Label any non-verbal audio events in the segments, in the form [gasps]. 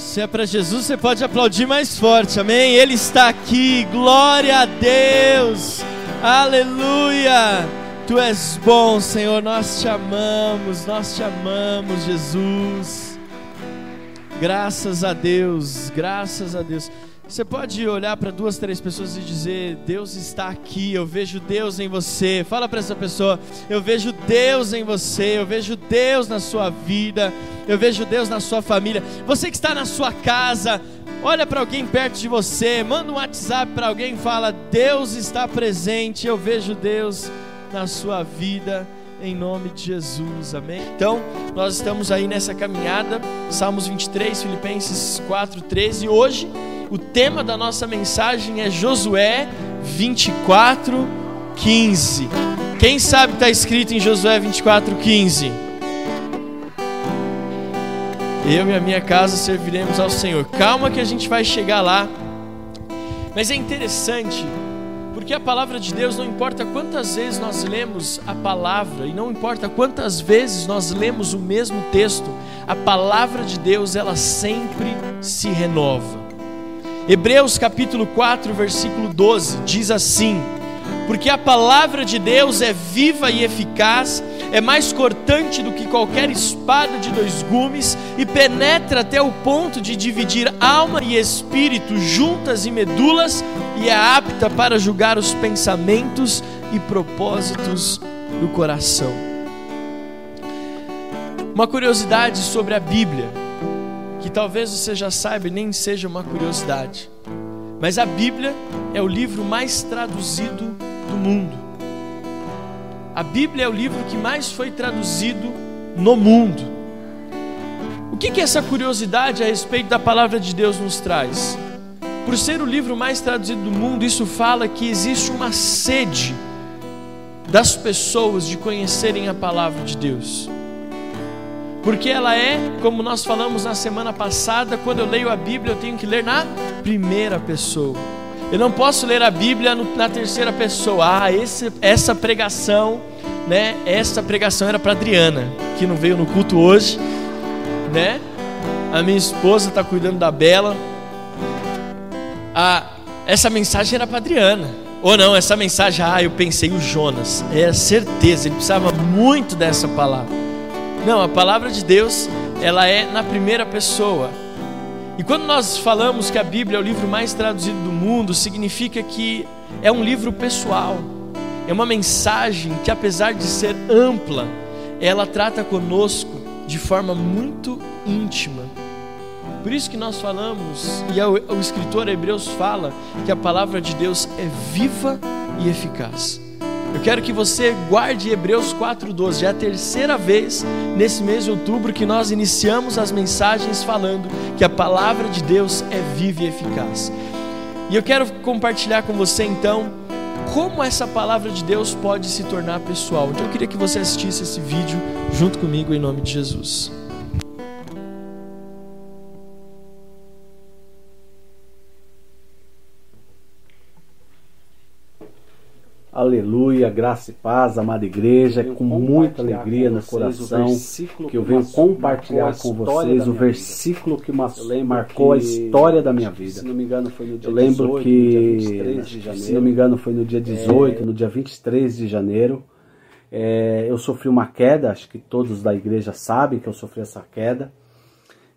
Se é para Jesus, você pode aplaudir mais forte, amém? Ele está aqui, glória a Deus, aleluia. Tu és bom, Senhor, nós te amamos, nós te amamos, Jesus. Graças a Deus, graças a Deus. Você pode olhar para duas, três pessoas e dizer: Deus está aqui, eu vejo Deus em você. Fala para essa pessoa: Eu vejo Deus em você, eu vejo Deus na sua vida, eu vejo Deus na sua família. Você que está na sua casa, olha para alguém perto de você, manda um WhatsApp para alguém e fala: Deus está presente, eu vejo Deus na sua vida em nome de Jesus, amém? Então, nós estamos aí nessa caminhada, Salmos 23, Filipenses 4, 13, e hoje o tema da nossa mensagem é Josué 24, 15. Quem sabe está escrito em Josué 24, 15? Eu e a minha casa serviremos ao Senhor. Calma que a gente vai chegar lá. Mas é interessante, porque a palavra de Deus não importa quantas vezes nós lemos a palavra e não importa quantas vezes nós lemos o mesmo texto, a palavra de Deus ela sempre se renova. Hebreus capítulo 4, versículo 12 diz assim: Porque a palavra de Deus é viva e eficaz, é mais cortante do que qualquer espada de dois gumes e penetra até o ponto de dividir alma e espírito, juntas e medulas, e é apta para julgar os pensamentos e propósitos do coração. Uma curiosidade sobre a Bíblia que talvez você já saiba e nem seja uma curiosidade. Mas a Bíblia é o livro mais traduzido do mundo. A Bíblia é o livro que mais foi traduzido no mundo. O que, que essa curiosidade a respeito da palavra de Deus nos traz? Por ser o livro mais traduzido do mundo, isso fala que existe uma sede das pessoas de conhecerem a palavra de Deus. Porque ela é, como nós falamos na semana passada, quando eu leio a Bíblia, eu tenho que ler na primeira pessoa. Eu não posso ler a Bíblia na terceira pessoa. Ah, esse, essa pregação, né? Essa pregação era para Adriana, que não veio no culto hoje, né? A minha esposa está cuidando da Bela. Ah, essa mensagem era para Adriana. Ou não, essa mensagem, ah, eu pensei o Jonas. É certeza, ele precisava muito dessa palavra. Não, a palavra de Deus, ela é na primeira pessoa. E quando nós falamos que a Bíblia é o livro mais traduzido do mundo, significa que é um livro pessoal. É uma mensagem que apesar de ser ampla, ela trata conosco de forma muito íntima. Por isso que nós falamos, e o, escritor Hebreus fala, que a palavra de Deus é viva e eficaz. Eu quero que você guarde Hebreus 4:12. É a terceira vez nesse mês de outubro que nós iniciamos as mensagens falando que a palavra de Deus é viva e eficaz. E eu quero compartilhar com você então como essa palavra de Deus pode se tornar pessoal. Então eu queria que você assistisse esse vídeo junto comigo em nome de Jesus. Aleluia, graça e paz, amada igreja, com muita alegria no coração que eu venho compartilhar com vocês o versículo que marcou a história da minha vida. Se não me engano foi no dia eu lembro que, se não me engano foi no dia 18, é... no dia 23 de janeiro, é, eu sofri uma queda, acho que todos da igreja sabem que eu sofri essa queda.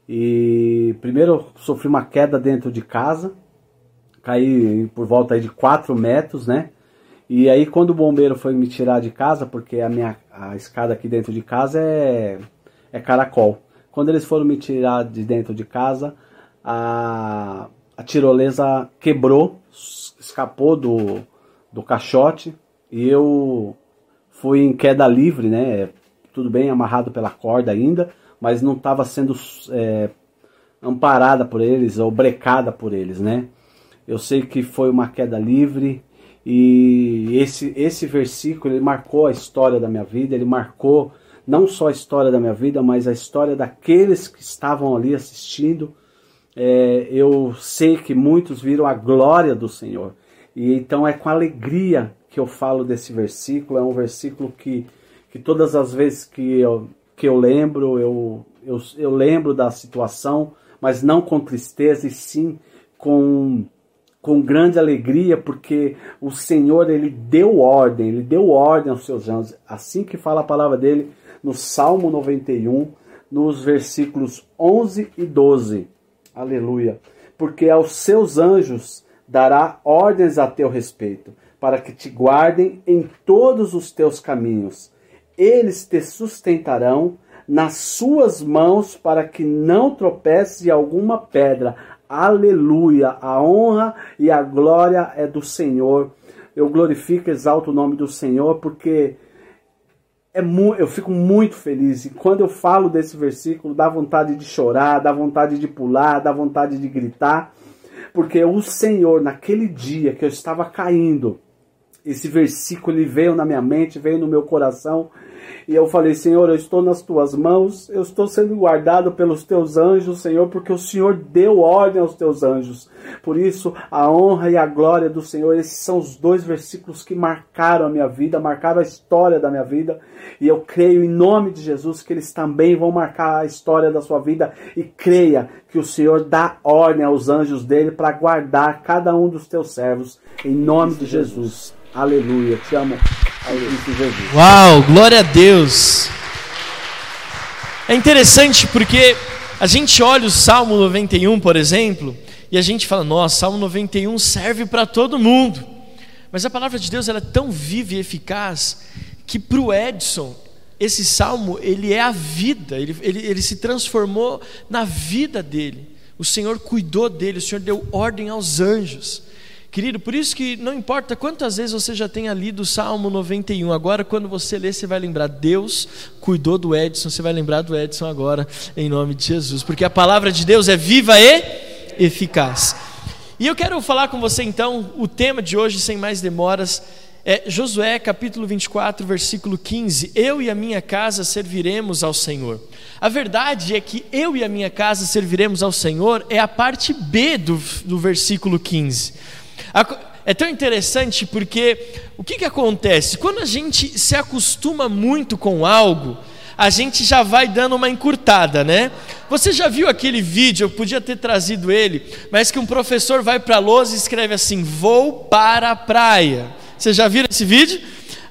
E primeiro eu sofri uma queda dentro de casa, caí por volta de 4 metros, né? E aí quando o bombeiro foi me tirar de casa, porque a minha a escada aqui dentro de casa é, é caracol. Quando eles foram me tirar de dentro de casa, a, a tirolesa quebrou, escapou do, do caixote e eu fui em queda livre, né? Tudo bem amarrado pela corda ainda, mas não estava sendo é, amparada por eles ou brecada por eles, né? Eu sei que foi uma queda livre, e esse, esse versículo ele marcou a história da minha vida, ele marcou não só a história da minha vida, mas a história daqueles que estavam ali assistindo. É, eu sei que muitos viram a glória do Senhor. E então é com alegria que eu falo desse versículo. É um versículo que, que todas as vezes que eu, que eu lembro, eu, eu, eu lembro da situação, mas não com tristeza, e sim com com grande alegria, porque o Senhor ele deu ordem, ele deu ordem aos seus anjos. Assim que fala a palavra dele no Salmo 91, nos versículos 11 e 12. Aleluia. Porque aos seus anjos dará ordens a teu respeito, para que te guardem em todos os teus caminhos. Eles te sustentarão nas suas mãos para que não tropece alguma pedra. Aleluia! A honra e a glória é do Senhor. Eu glorifico exalto o nome do Senhor porque é eu fico muito feliz. E quando eu falo desse versículo, dá vontade de chorar, dá vontade de pular, dá vontade de gritar. Porque o Senhor, naquele dia que eu estava caindo, esse versículo ele veio na minha mente, veio no meu coração e eu falei, Senhor, eu estou nas tuas mãos, eu estou sendo guardado pelos teus anjos, Senhor, porque o Senhor deu ordem aos teus anjos. Por isso, a honra e a glória do Senhor, esses são os dois versículos que marcaram a minha vida, marcaram a história da minha vida. E eu creio em nome de Jesus que eles também vão marcar a história da sua vida. E creia que o Senhor dá ordem aos anjos dele para guardar cada um dos teus servos. Em nome de Jesus. Aleluia. Te amo. Uau, glória a Deus. É interessante porque a gente olha o Salmo 91, por exemplo, e a gente fala: nossa, Salmo 91 serve para todo mundo. Mas a palavra de Deus ela é tão viva e eficaz que para o Edson esse salmo ele é a vida, ele, ele, ele se transformou na vida dele. O Senhor cuidou dele, o Senhor deu ordem aos anjos. Querido, por isso que não importa quantas vezes você já tenha lido o Salmo 91, agora quando você ler, você vai lembrar, Deus cuidou do Edson, você vai lembrar do Edson agora, em nome de Jesus, porque a palavra de Deus é viva e eficaz. E eu quero falar com você então, o tema de hoje, sem mais demoras, é Josué capítulo 24, versículo 15: Eu e a minha casa serviremos ao Senhor. A verdade é que eu e a minha casa serviremos ao Senhor é a parte B do, do versículo 15. É tão interessante porque o que, que acontece? Quando a gente se acostuma muito com algo, a gente já vai dando uma encurtada, né? Você já viu aquele vídeo, eu podia ter trazido ele, mas que um professor vai para a lousa e escreve assim: Vou para a praia. Você já viu esse vídeo?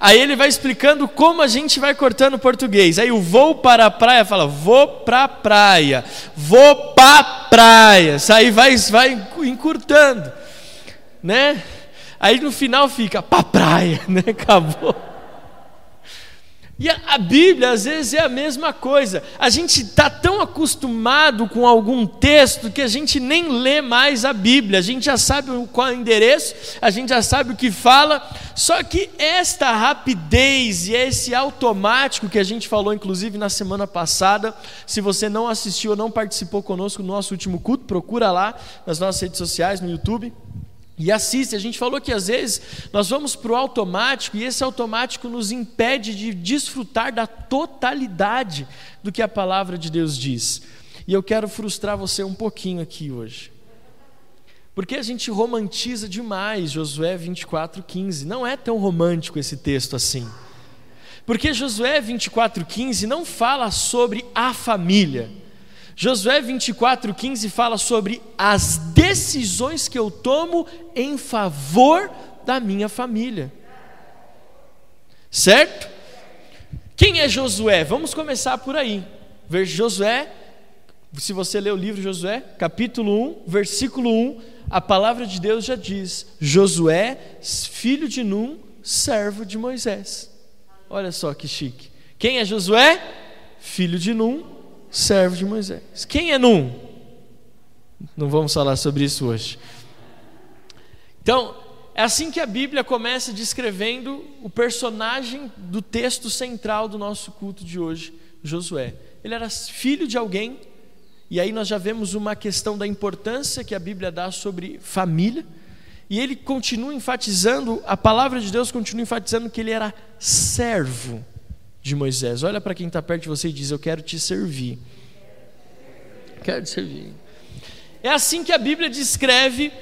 Aí ele vai explicando como a gente vai cortando português. Aí o vou para a praia fala: Vou para a praia, vou para praia. Aí vai, vai encurtando né? Aí no final fica pra praia, [laughs] né? Acabou. E a, Bíblia às vezes é a mesma coisa. A gente está tão acostumado com algum texto que a gente nem lê mais a Bíblia. A gente já sabe qual é o endereço, a gente já sabe o que fala. Só que esta rapidez e esse automático que a gente falou, inclusive na semana passada, se você não assistiu ou não participou conosco no nosso último culto, procura lá nas nossas redes sociais, no YouTube e assiste. A gente falou que às vezes nós vamos para o automático e esse automático nos impede de desfrutar da totalidade do que a palavra de Deus diz. E eu quero frustrar você um pouquinho aqui hoje. Porque a gente romantiza demais Josué 24:15. Não é tão romântico esse texto assim. Porque Josué 24:15 não fala sobre a família. Josué 24,15 fala sobre as decisões que eu tomo em favor da minha família. Certo? Quem é Josué? Vamos começar por aí. Ver Josué, se você ler o livro Josué, capítulo 1, versículo 1, a palavra de Deus já diz: Josué, filho de Num, servo de Moisés. Olha só que chique. Quem é Josué? Filho de Num, servo de Moisés. Quem é Num? Não vamos falar sobre isso hoje. Então, é assim que a Bíblia começa descrevendo o personagem do texto central do nosso culto de hoje, Josué. Ele era filho de alguém, e aí nós já vemos uma questão da importância que a Bíblia dá sobre família, e ele continua enfatizando, a palavra de Deus continua enfatizando que ele era servo de Moisés. Olha para quem está perto de você e diz: Eu quero te servir. Quero te servir. É assim que a Bíblia descreve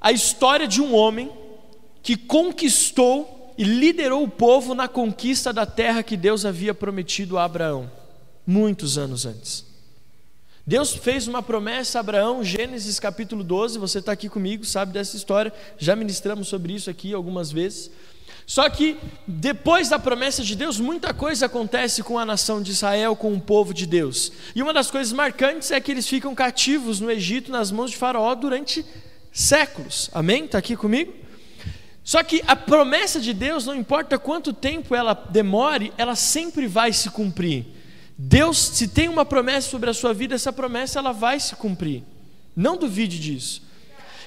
a história de um homem que conquistou e liderou o povo na conquista da terra que Deus havia prometido a Abraão, muitos anos antes. Deus fez uma promessa a Abraão, Gênesis capítulo 12, você está aqui comigo, sabe dessa história, já ministramos sobre isso aqui algumas vezes. Só que depois da promessa de Deus, muita coisa acontece com a nação de Israel, com o povo de Deus. E uma das coisas marcantes é que eles ficam cativos no Egito, nas mãos de Faraó, durante séculos. Amém? Está aqui comigo? Só que a promessa de Deus, não importa quanto tempo ela demore, ela sempre vai se cumprir. Deus, se tem uma promessa sobre a sua vida, essa promessa ela vai se cumprir. Não duvide disso.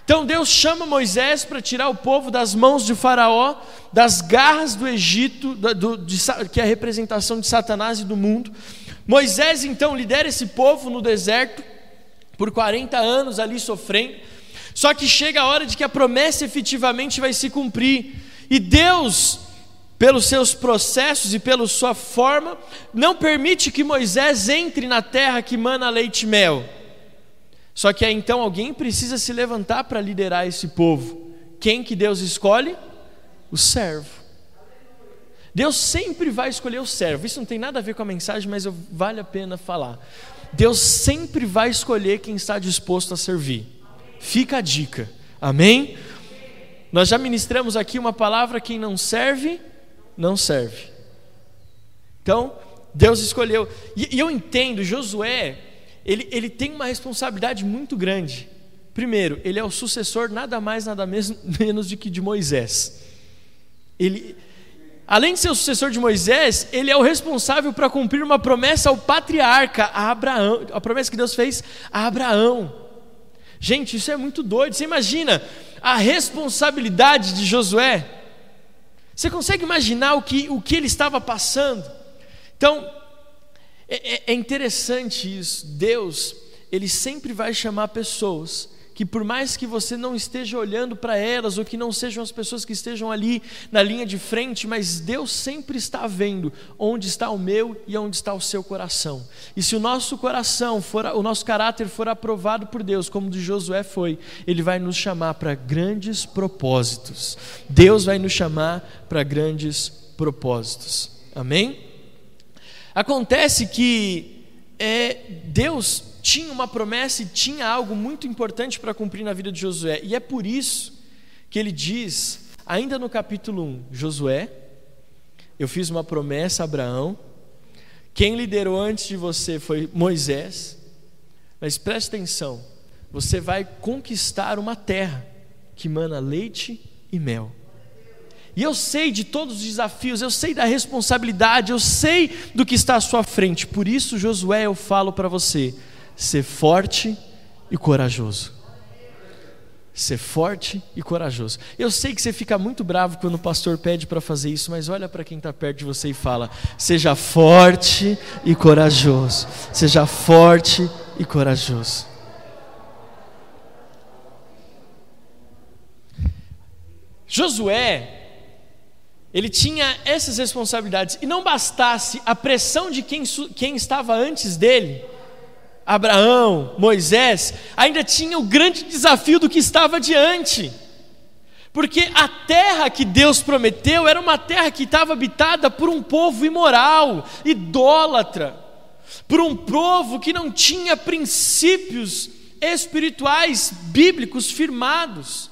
Então Deus chama Moisés para tirar o povo das mãos de Faraó, das garras do Egito, do, de, que é a representação de Satanás e do mundo. Moisés então lidera esse povo no deserto, por 40 anos ali sofrendo. Só que chega a hora de que a promessa efetivamente vai se cumprir. E Deus, pelos seus processos e pela sua forma, não permite que Moisés entre na terra que mana leite e mel. Só que aí então alguém precisa se levantar para liderar esse povo. Quem que Deus escolhe? O servo. Deus sempre vai escolher o servo. Isso não tem nada a ver com a mensagem, mas vale a pena falar. Deus sempre vai escolher quem está disposto a servir. Fica a dica. Amém? Nós já ministramos aqui uma palavra: quem não serve, não serve. Então, Deus escolheu. E, e eu entendo, Josué ele, ele tem uma responsabilidade muito grande. Primeiro, ele é o sucessor nada mais, nada [laughs] menos do que de Moisés. Ele, além de ser o sucessor de Moisés, ele é o responsável para cumprir uma promessa ao patriarca, a Abraão, a promessa que Deus fez a Abraão. Gente, isso é muito doido. Você imagina a responsabilidade de Josué? Você consegue imaginar o que, o que ele estava passando? Então, é, é, é interessante isso. Deus, Ele sempre vai chamar pessoas que por mais que você não esteja olhando para elas, ou que não sejam as pessoas que estejam ali na linha de frente, mas Deus sempre está vendo onde está o meu e onde está o seu coração. E se o nosso coração for, o nosso caráter for aprovado por Deus, como o de Josué foi, Ele vai nos chamar para grandes propósitos. Deus vai nos chamar para grandes propósitos. Amém? Acontece que é, Deus tinha uma promessa e tinha algo muito importante para cumprir na vida de Josué, e é por isso que ele diz, ainda no capítulo 1, Josué, eu fiz uma promessa a Abraão, quem liderou antes de você foi Moisés, mas preste atenção, você vai conquistar uma terra que mana leite e mel. E eu sei de todos os desafios, eu sei da responsabilidade, eu sei do que está à sua frente. Por isso, Josué, eu falo para você: ser forte e corajoso. Ser forte e corajoso. Eu sei que você fica muito bravo quando o pastor pede para fazer isso, mas olha para quem está perto de você e fala: seja forte e corajoso. Seja forte e corajoso. Josué ele tinha essas responsabilidades. E não bastasse a pressão de quem, quem estava antes dele, Abraão, Moisés, ainda tinha o grande desafio do que estava diante. Porque a terra que Deus prometeu era uma terra que estava habitada por um povo imoral, idólatra, por um povo que não tinha princípios espirituais bíblicos firmados.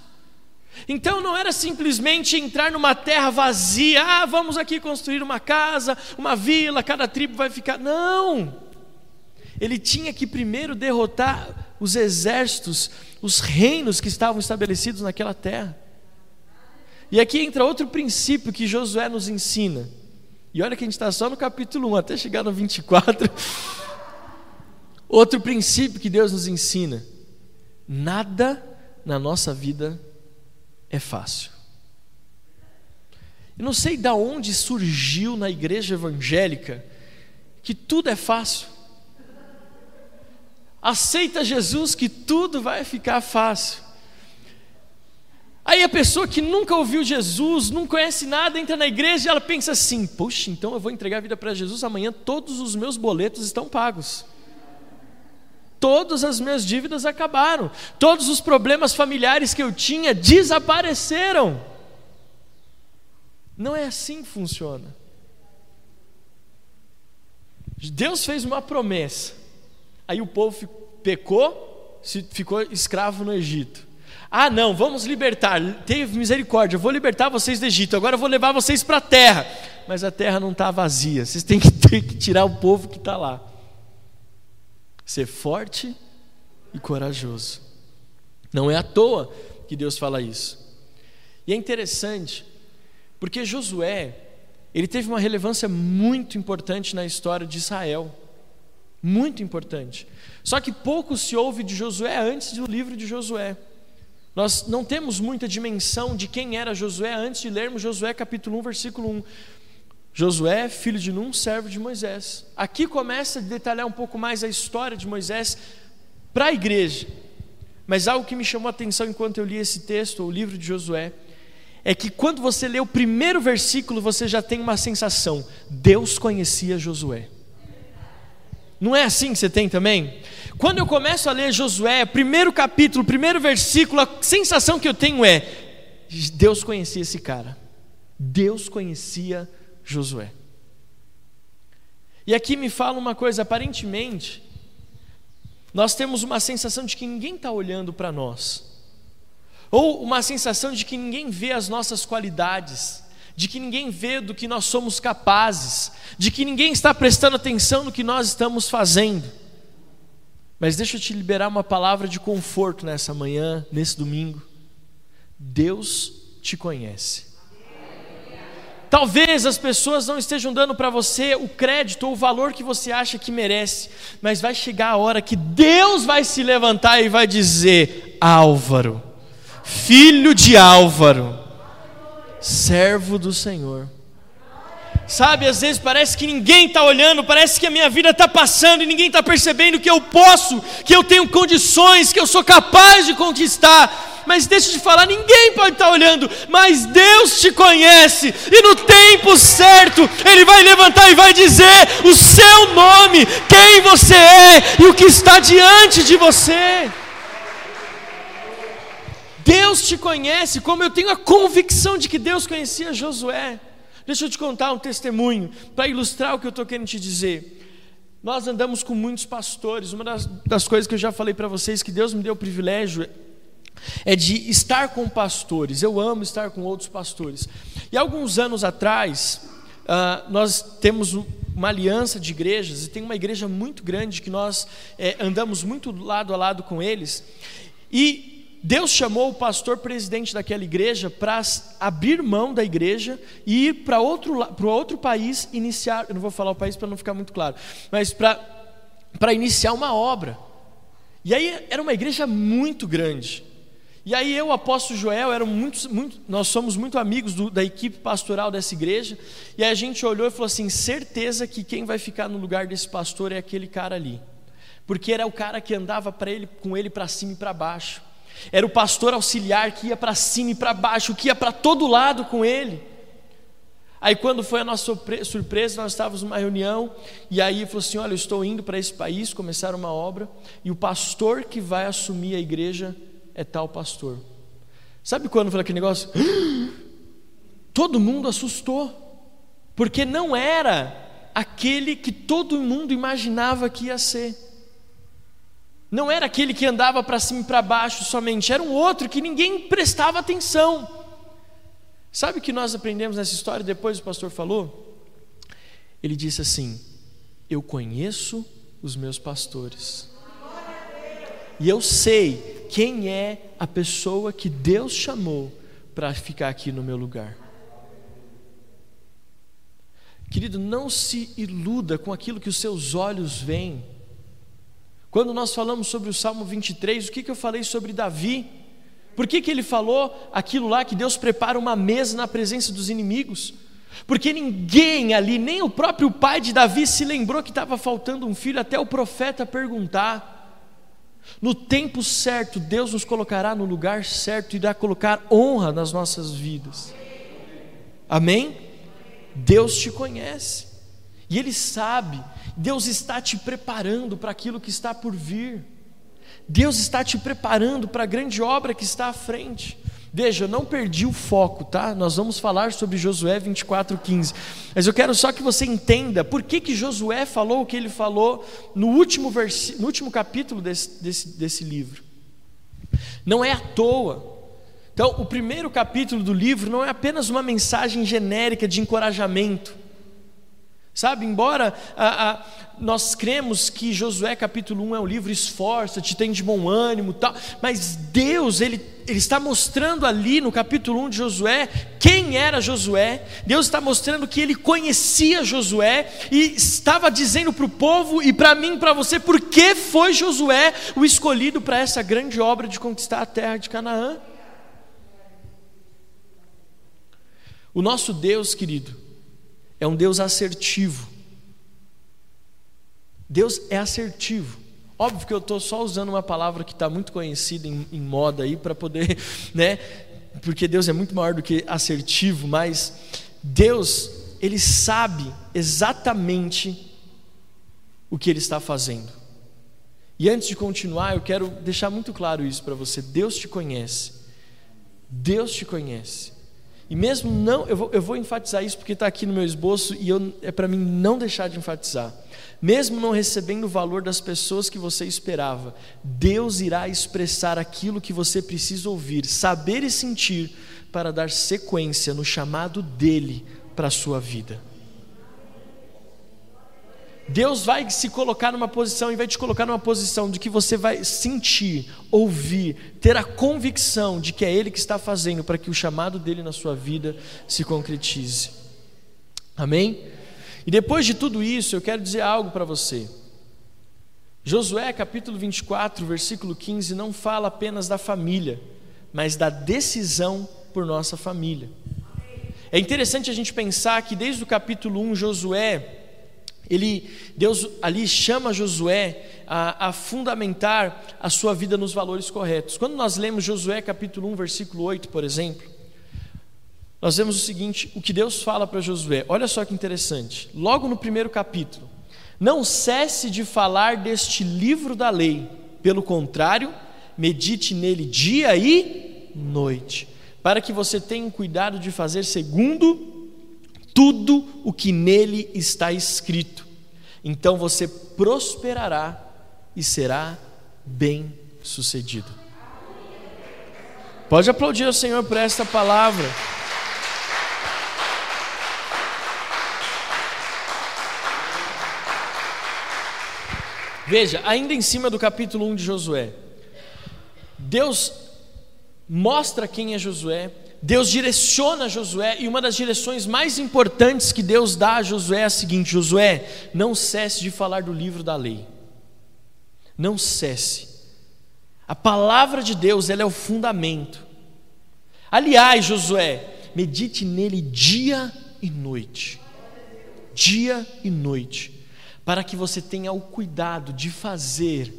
Então não era simplesmente entrar numa terra vazia, ah, vamos aqui construir uma casa, uma vila, cada tribo vai ficar. Não! Ele tinha que primeiro derrotar os exércitos, os reinos que estavam estabelecidos naquela terra. E aqui entra outro princípio que Josué nos ensina. E olha que a gente está só no capítulo 1, até chegar no 24. [laughs] Outro princípio que Deus nos ensina: nada na nossa vida é fácil. Eu não sei de onde surgiu na igreja evangélica que tudo é fácil. Aceita Jesus que tudo vai ficar fácil. Aí a pessoa que nunca ouviu Jesus, não conhece nada, entra na igreja e ela pensa assim: Poxa, então eu vou entregar a vida para Jesus, amanhã todos os meus boletos estão pagos todas as minhas dívidas acabaram, todos os problemas familiares que eu tinha desapareceram. Não é assim que funciona. Deus fez uma promessa, aí o povo pecou, ficou escravo no Egito. Ah, não, vamos libertar. Teve misericórdia, eu vou libertar vocês do Egito. Agora eu vou levar vocês para a terra. Mas a terra não está vazia. Vocês têm que, [laughs] ter que tirar o povo que está lá. Ser forte e corajoso. Não é à toa que Deus fala isso. E é interessante, porque Josué, ele teve uma relevância muito importante na história de Israel. Muito importante. Só que pouco se ouve de Josué antes do livro de Josué. Nós não temos muita dimensão de quem era Josué antes de lermos Josué capítulo 1, versículo 1. Josué, filho de Num, servo de Moisés. Aqui começa a detalhar um pouco mais a história de Moisés para a igreja. Mas algo que me chamou a atenção enquanto eu li esse texto, o livro de Josué, é que quando você lê o primeiro versículo, você já tem uma sensação: Deus conhecia Josué. Não é assim que você tem também? Quando eu começo a ler Josué, primeiro capítulo, primeiro versículo, a sensação que eu tenho é: Deus conhecia esse cara. Deus conhecia Josué. E aqui me fala uma coisa, aparentemente, nós temos uma sensação de que ninguém está olhando para nós, ou uma sensação de que ninguém vê as nossas qualidades, de que ninguém vê do que nós somos capazes, de que ninguém está prestando atenção no que nós estamos fazendo. Mas deixa eu te liberar uma palavra de conforto nessa manhã, nesse domingo. Deus te conhece. Talvez as pessoas não estejam dando para você o crédito ou o valor que você acha que merece, mas vai chegar a hora que Deus vai se levantar e vai dizer: Álvaro, filho de Álvaro, servo do Senhor. Sabe, às vezes parece que ninguém está olhando, parece que a minha vida está passando e ninguém está percebendo que eu posso, que eu tenho condições, que eu sou capaz de conquistar. Mas deixa eu te falar, ninguém pode estar tá olhando, mas Deus te conhece, e no tempo certo, Ele vai levantar e vai dizer o seu nome, quem você é e o que está diante de você. Deus te conhece, como eu tenho a convicção de que Deus conhecia Josué. Deixa eu te contar um testemunho para ilustrar o que eu estou querendo te dizer. Nós andamos com muitos pastores. Uma das, das coisas que eu já falei para vocês que Deus me deu o privilégio é de estar com pastores. Eu amo estar com outros pastores. E alguns anos atrás, uh, nós temos uma aliança de igrejas e tem uma igreja muito grande que nós é, andamos muito lado a lado com eles. E Deus chamou o pastor presidente daquela igreja para abrir mão da igreja e ir para outro, para outro país iniciar. Eu não vou falar o país para não ficar muito claro, mas para, para iniciar uma obra. E aí era uma igreja muito grande. E aí eu, apóstolo Joel, eram muito, muito, nós somos muito amigos do, da equipe pastoral dessa igreja. E aí a gente olhou e falou assim: certeza que quem vai ficar no lugar desse pastor é aquele cara ali, porque era o cara que andava para ele, com ele para cima e para baixo. Era o pastor auxiliar que ia para cima e para baixo, que ia para todo lado com ele. Aí, quando foi a nossa surpresa, nós estávamos numa reunião, e aí falou assim: Olha, eu estou indo para esse país começar uma obra, e o pastor que vai assumir a igreja é tal pastor. Sabe quando foi aquele negócio? [gasps] Todo mundo assustou, porque não era aquele que todo mundo imaginava que ia ser. Não era aquele que andava para cima e para baixo somente, era um outro que ninguém prestava atenção. Sabe o que nós aprendemos nessa história depois o pastor falou? Ele disse assim: Eu conheço os meus pastores. E eu sei quem é a pessoa que Deus chamou para ficar aqui no meu lugar. Querido, não se iluda com aquilo que os seus olhos veem. Quando nós falamos sobre o Salmo 23, o que, que eu falei sobre Davi? Por que, que ele falou aquilo lá que Deus prepara uma mesa na presença dos inimigos? Porque ninguém ali, nem o próprio pai de Davi, se lembrou que estava faltando um filho, até o profeta perguntar. No tempo certo, Deus nos colocará no lugar certo e irá colocar honra nas nossas vidas. Amém? Deus te conhece. E Ele sabe, Deus está te preparando para aquilo que está por vir. Deus está te preparando para a grande obra que está à frente. Veja, não perdi o foco, tá? Nós vamos falar sobre Josué 24:15. Mas eu quero só que você entenda por que, que Josué falou o que ele falou no último, vers... no último capítulo desse, desse, desse livro. Não é à toa. Então, o primeiro capítulo do livro não é apenas uma mensagem genérica de encorajamento. Sabe, embora a, a, nós cremos que Josué capítulo 1 é um livro esforça-te, tem de bom ânimo tal, mas Deus, ele, ele está mostrando ali no capítulo 1 de Josué quem era Josué, Deus está mostrando que ele conhecia Josué e estava dizendo para o povo e para mim, para você, por que foi Josué o escolhido para essa grande obra de conquistar a terra de Canaã. O nosso Deus, querido, é um Deus assertivo. Deus é assertivo. Óbvio que eu estou só usando uma palavra que está muito conhecida em, em moda aí para poder, [laughs] né? Porque Deus é muito maior do que assertivo, mas Deus, Ele sabe exatamente o que Ele está fazendo. E antes de continuar, eu quero deixar muito claro isso para você: Deus te conhece. Deus te conhece. E mesmo não, eu vou, eu vou enfatizar isso porque está aqui no meu esboço e eu, é para mim não deixar de enfatizar. Mesmo não recebendo o valor das pessoas que você esperava, Deus irá expressar aquilo que você precisa ouvir, saber e sentir para dar sequência no chamado dele para a sua vida. Deus vai se colocar numa posição e vai te colocar numa posição de que você vai sentir, ouvir, ter a convicção de que é Ele que está fazendo para que o chamado dele na sua vida se concretize. Amém? E depois de tudo isso, eu quero dizer algo para você. Josué capítulo 24, versículo 15, não fala apenas da família, mas da decisão por nossa família. É interessante a gente pensar que desde o capítulo 1, Josué ele, Deus ali chama Josué a, a, fundamentar a sua vida nos valores corretos. Quando nós lemos Josué capítulo 1, versículo 8, por exemplo, nós vemos o seguinte: o que Deus fala para Josué, olha só que interessante, logo no primeiro capítulo, não cesse de falar deste livro da lei, pelo contrário, medite nele dia e noite, para que você tenha cuidado de fazer segundo tudo o que nele está escrito. Então você prosperará e será bem sucedido. Pode aplaudir ao Senhor por esta palavra. Veja, ainda em cima do capítulo 1 de Josué, Deus mostra quem é Josué, Deus direciona Josué, e uma das direções mais importantes que Deus dá a Josué é a seguinte: Josué, não cesse de falar do livro da lei. Não cesse. A palavra de Deus, ela é o fundamento. Aliás, Josué, medite nele dia e noite. Dia e noite, para que você tenha o cuidado de fazer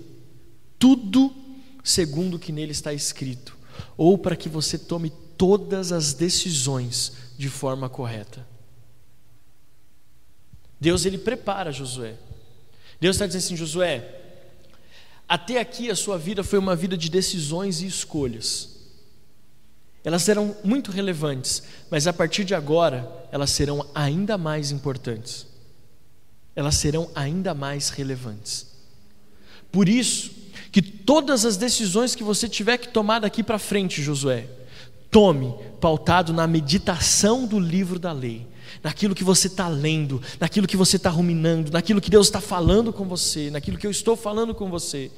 tudo segundo o que nele está escrito, ou para que você tome todas as decisões de forma correta. Deus ele prepara Josué. Deus está dizendo assim, Josué, até aqui a sua vida foi uma vida de decisões e escolhas. Elas eram muito relevantes, mas a partir de agora elas serão ainda mais importantes. Elas serão ainda mais relevantes. Por isso, que todas as decisões que você tiver que tomar daqui para frente, Josué, Tome pautado na meditação do livro da lei, naquilo que você está lendo, naquilo que você está ruminando, naquilo que Deus está falando com você, naquilo que eu estou falando com você.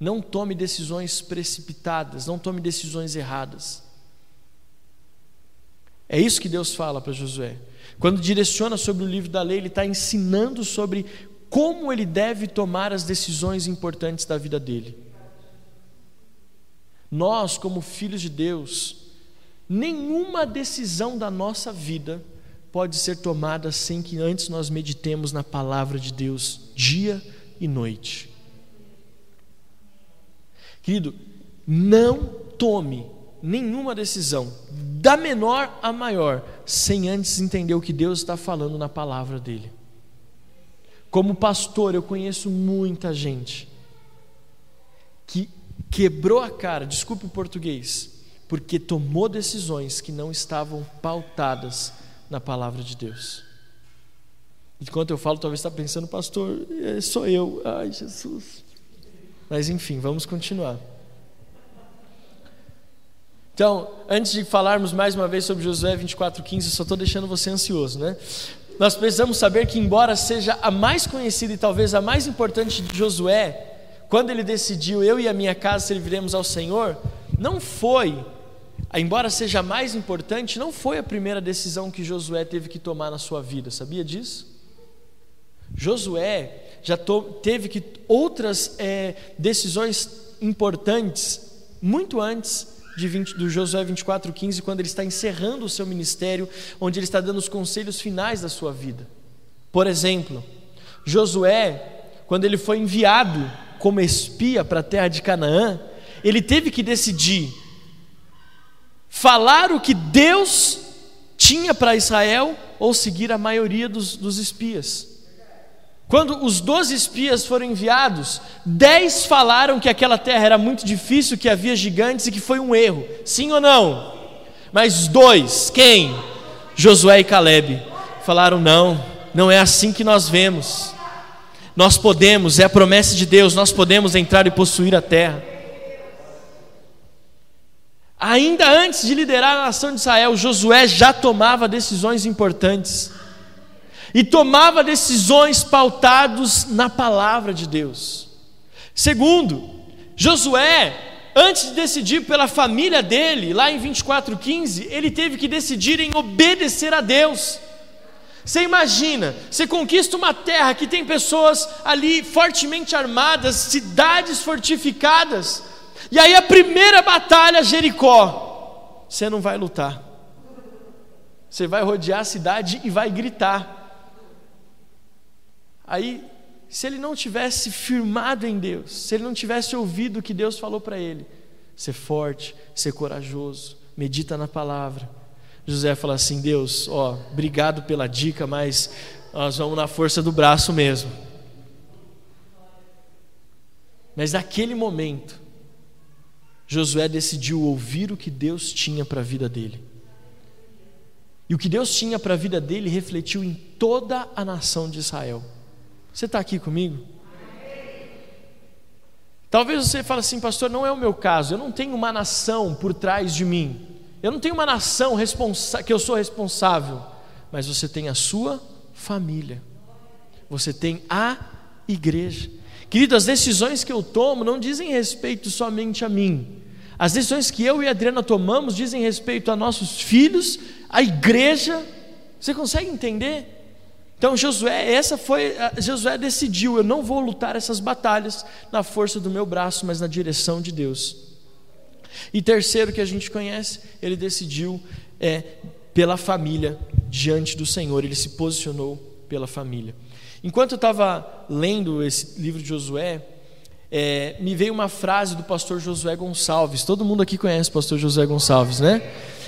Não tome decisões precipitadas, não tome decisões erradas. É isso que Deus fala para Josué. Quando direciona sobre o livro da lei, Ele está ensinando sobre como ele deve tomar as decisões importantes da vida dele. Nós, como filhos de Deus, Nenhuma decisão da nossa vida pode ser tomada sem que antes nós meditemos na palavra de Deus dia e noite. Querido, não tome nenhuma decisão, da menor a maior, sem antes entender o que Deus está falando na palavra dele. Como pastor, eu conheço muita gente que quebrou a cara, desculpe o português, porque tomou decisões que não estavam pautadas na palavra de Deus. Enquanto eu falo, talvez está pensando, pastor, é só eu. Ai, Jesus. Mas enfim, vamos continuar. Então, antes de falarmos mais uma vez sobre Josué 24,15, eu só estou deixando você ansioso, né? Nós precisamos saber que, embora seja a mais conhecida e talvez a mais importante de Josué, quando ele decidiu, eu e a minha casa serviremos ao Senhor, não foi, embora seja mais importante, não foi a primeira decisão que Josué teve que tomar na sua vida, sabia disso? Josué já teve que outras é, decisões importantes muito antes de 20, do Josué 24,15, quando ele está encerrando o seu ministério, onde ele está dando os conselhos finais da sua vida. Por exemplo, Josué, quando ele foi enviado como espia para a terra de Canaã, ele teve que decidir falar o que Deus tinha para Israel ou seguir a maioria dos, dos espias. Quando os doze espias foram enviados, dez falaram que aquela terra era muito difícil, que havia gigantes e que foi um erro. Sim ou não? Mas dois, quem? Josué e Caleb, falaram: não, não é assim que nós vemos. Nós podemos, é a promessa de Deus, nós podemos entrar e possuir a terra. Ainda antes de liderar a nação de Israel, Josué já tomava decisões importantes e tomava decisões pautados na palavra de Deus. Segundo, Josué, antes de decidir pela família dele, lá em 24:15, ele teve que decidir em obedecer a Deus. Você imagina, você conquista uma terra que tem pessoas ali fortemente armadas, cidades fortificadas, e aí a primeira batalha, Jericó, você não vai lutar, você vai rodear a cidade e vai gritar. Aí, se ele não tivesse firmado em Deus, se ele não tivesse ouvido o que Deus falou para ele, ser forte, ser corajoso, medita na palavra. José fala assim: Deus, ó, obrigado pela dica, mas nós vamos na força do braço mesmo. Mas naquele momento, Josué decidiu ouvir o que Deus tinha para a vida dele. E o que Deus tinha para a vida dele refletiu em toda a nação de Israel. Você está aqui comigo? Talvez você fale assim, pastor, não é o meu caso. Eu não tenho uma nação por trás de mim. Eu não tenho uma nação que eu sou responsável. Mas você tem a sua família. Você tem a igreja. Querido, as decisões que eu tomo não dizem respeito somente a mim. As decisões que eu e a Adriana tomamos dizem respeito a nossos filhos, a igreja. Você consegue entender? Então Josué, essa foi, Josué decidiu, eu não vou lutar essas batalhas na força do meu braço, mas na direção de Deus. E terceiro que a gente conhece, ele decidiu é pela família diante do Senhor, ele se posicionou pela família. Enquanto eu estava lendo esse livro de Josué, é, me veio uma frase do pastor Josué Gonçalves. Todo mundo aqui conhece o pastor Josué Gonçalves, né?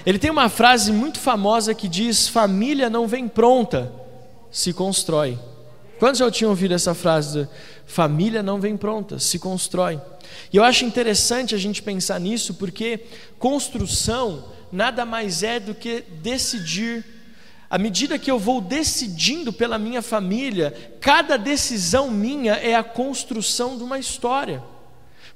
Ele tem uma frase muito famosa que diz: Família não vem pronta, se constrói. Quantos já tinham ouvido essa frase? Família não vem pronta, se constrói. E eu acho interessante a gente pensar nisso, porque construção nada mais é do que decidir. À medida que eu vou decidindo pela minha família, cada decisão minha é a construção de uma história.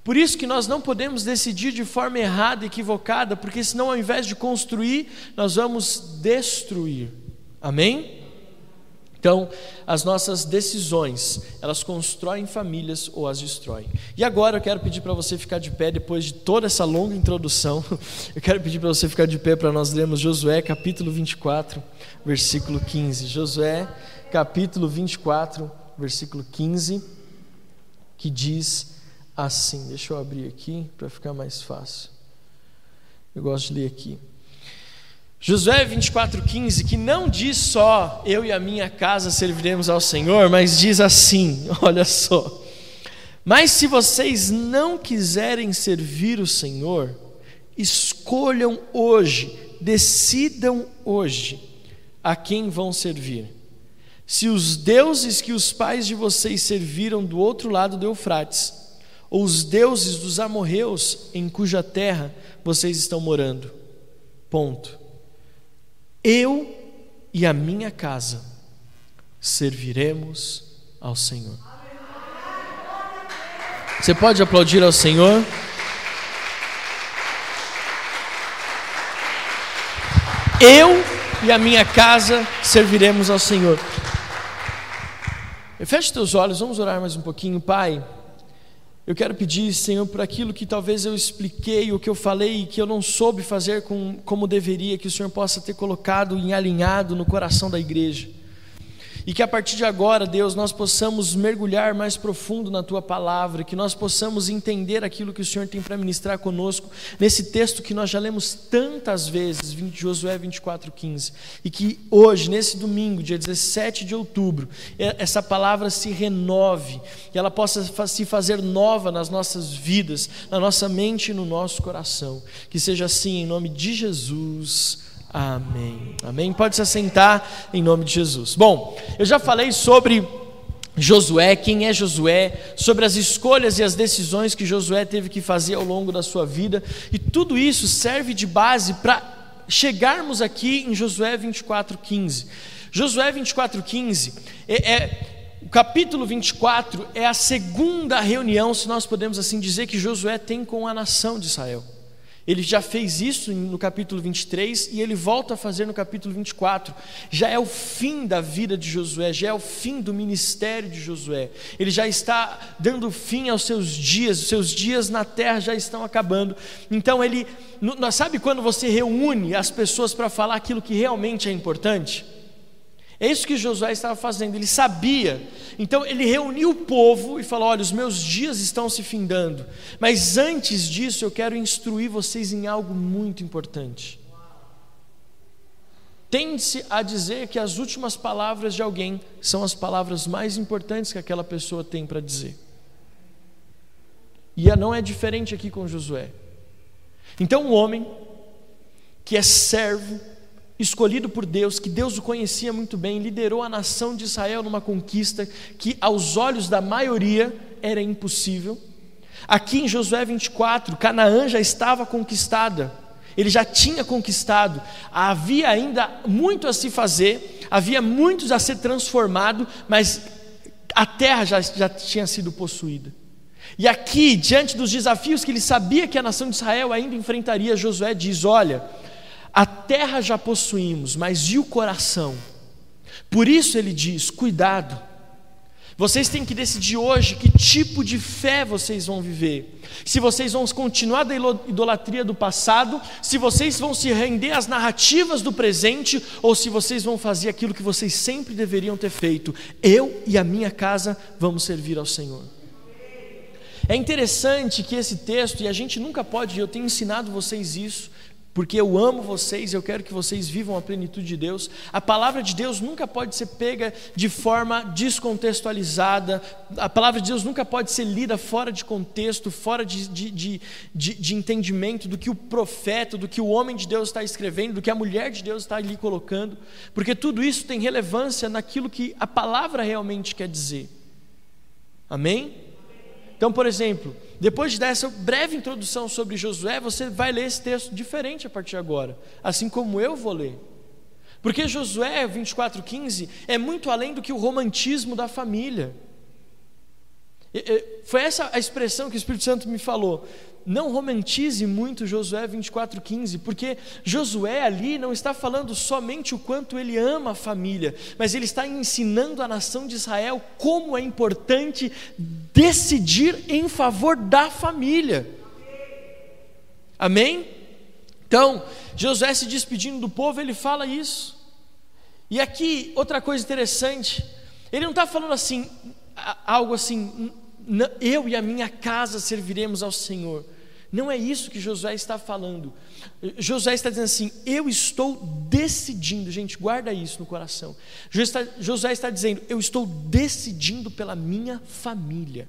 Por isso que nós não podemos decidir de forma errada, equivocada, porque senão ao invés de construir, nós vamos destruir. Amém? Então, as nossas decisões, elas constroem famílias ou as destroem. E agora eu quero pedir para você ficar de pé, depois de toda essa longa introdução, [laughs] eu quero pedir para você ficar de pé para nós lermos Josué capítulo 24, versículo 15. Josué capítulo 24, versículo 15, que diz assim: deixa eu abrir aqui para ficar mais fácil. Eu gosto de ler aqui. Josué 24,15, que não diz só eu e a minha casa serviremos ao Senhor, mas diz assim: [laughs] olha só. Mas se vocês não quiserem servir o Senhor, escolham hoje, decidam hoje a quem vão servir. Se os deuses que os pais de vocês serviram do outro lado do Eufrates, ou os deuses dos amorreus em cuja terra vocês estão morando. Ponto. Eu e a minha casa serviremos ao Senhor. Você pode aplaudir ao Senhor? Eu e a minha casa serviremos ao Senhor. Feche teus olhos, vamos orar mais um pouquinho, Pai. Eu quero pedir, Senhor, por aquilo que talvez eu expliquei, o que eu falei, que eu não soube fazer com, como deveria, que o Senhor possa ter colocado em alinhado no coração da igreja. E que a partir de agora, Deus, nós possamos mergulhar mais profundo na tua palavra, que nós possamos entender aquilo que o Senhor tem para ministrar conosco nesse texto que nós já lemos tantas vezes, Josué 24:15, e que hoje, nesse domingo, dia 17 de outubro, essa palavra se renove, e ela possa se fazer nova nas nossas vidas, na nossa mente e no nosso coração. Que seja assim em nome de Jesus. Amém. Amém. Pode se assentar em nome de Jesus. Bom, eu já falei sobre Josué, quem é Josué, sobre as escolhas e as decisões que Josué teve que fazer ao longo da sua vida, e tudo isso serve de base para chegarmos aqui em Josué 24:15. Josué 24:15 é, é o capítulo 24 é a segunda reunião, se nós podemos assim dizer, que Josué tem com a nação de Israel. Ele já fez isso no capítulo 23 e ele volta a fazer no capítulo 24. Já é o fim da vida de Josué, já é o fim do ministério de Josué. Ele já está dando fim aos seus dias, os seus dias na terra já estão acabando. Então ele, sabe quando você reúne as pessoas para falar aquilo que realmente é importante? É isso que Josué estava fazendo, ele sabia. Então ele reuniu o povo e falou: Olha, os meus dias estão se findando, mas antes disso eu quero instruir vocês em algo muito importante. Tende-se a dizer que as últimas palavras de alguém são as palavras mais importantes que aquela pessoa tem para dizer. E não é diferente aqui com Josué. Então, um homem que é servo, escolhido por Deus, que Deus o conhecia muito bem, liderou a nação de Israel numa conquista que, aos olhos da maioria, era impossível. Aqui em Josué 24, Canaã já estava conquistada, ele já tinha conquistado, havia ainda muito a se fazer, havia muitos a ser transformado, mas a terra já, já tinha sido possuída. E aqui, diante dos desafios que ele sabia que a nação de Israel ainda enfrentaria, Josué diz: Olha, a terra já possuímos, mas e o coração? Por isso ele diz: cuidado. Vocês têm que decidir hoje que tipo de fé vocês vão viver. Se vocês vão continuar da idolatria do passado, se vocês vão se render às narrativas do presente, ou se vocês vão fazer aquilo que vocês sempre deveriam ter feito. Eu e a minha casa vamos servir ao Senhor. É interessante que esse texto, e a gente nunca pode, eu tenho ensinado vocês isso, porque eu amo vocês, eu quero que vocês vivam a plenitude de Deus. A palavra de Deus nunca pode ser pega de forma descontextualizada, a palavra de Deus nunca pode ser lida fora de contexto, fora de, de, de, de, entendimento do que o profeta, do que o homem de Deus está escrevendo, do que a mulher de Deus está ali colocando, porque tudo isso tem relevância naquilo que a palavra realmente quer dizer. Amém? Então, por exemplo, depois de dar essa breve introdução sobre Josué, você vai ler esse texto diferente a partir de agora, assim como eu vou ler. Porque Josué 24,15 é muito além do que o romantismo da família. Foi essa a expressão que o Espírito Santo me falou não romantize muito Josué 24,15, porque Josué ali não está falando somente o quanto ele ama a família, mas ele está ensinando a nação de Israel como é importante decidir em favor da família. Amém? Então, Josué se despedindo do povo, ele fala isso. E aqui, outra coisa interessante, ele não está falando assim, algo assim, eu e a minha casa serviremos ao Senhor. Não é isso que Josué está falando. Josué está dizendo assim: eu estou decidindo, gente, guarda isso no coração. Josué está dizendo: eu estou decidindo pela minha família.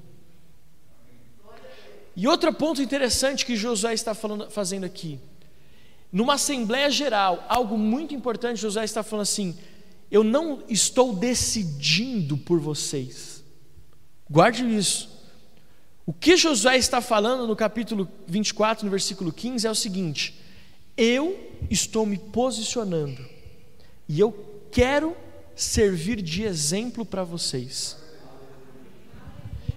E outro ponto interessante que Josué está falando, fazendo aqui, numa assembleia geral, algo muito importante, Josué está falando assim: eu não estou decidindo por vocês. Guarde isso. O que Josué está falando no capítulo 24, no versículo 15, é o seguinte: eu estou me posicionando e eu quero servir de exemplo para vocês.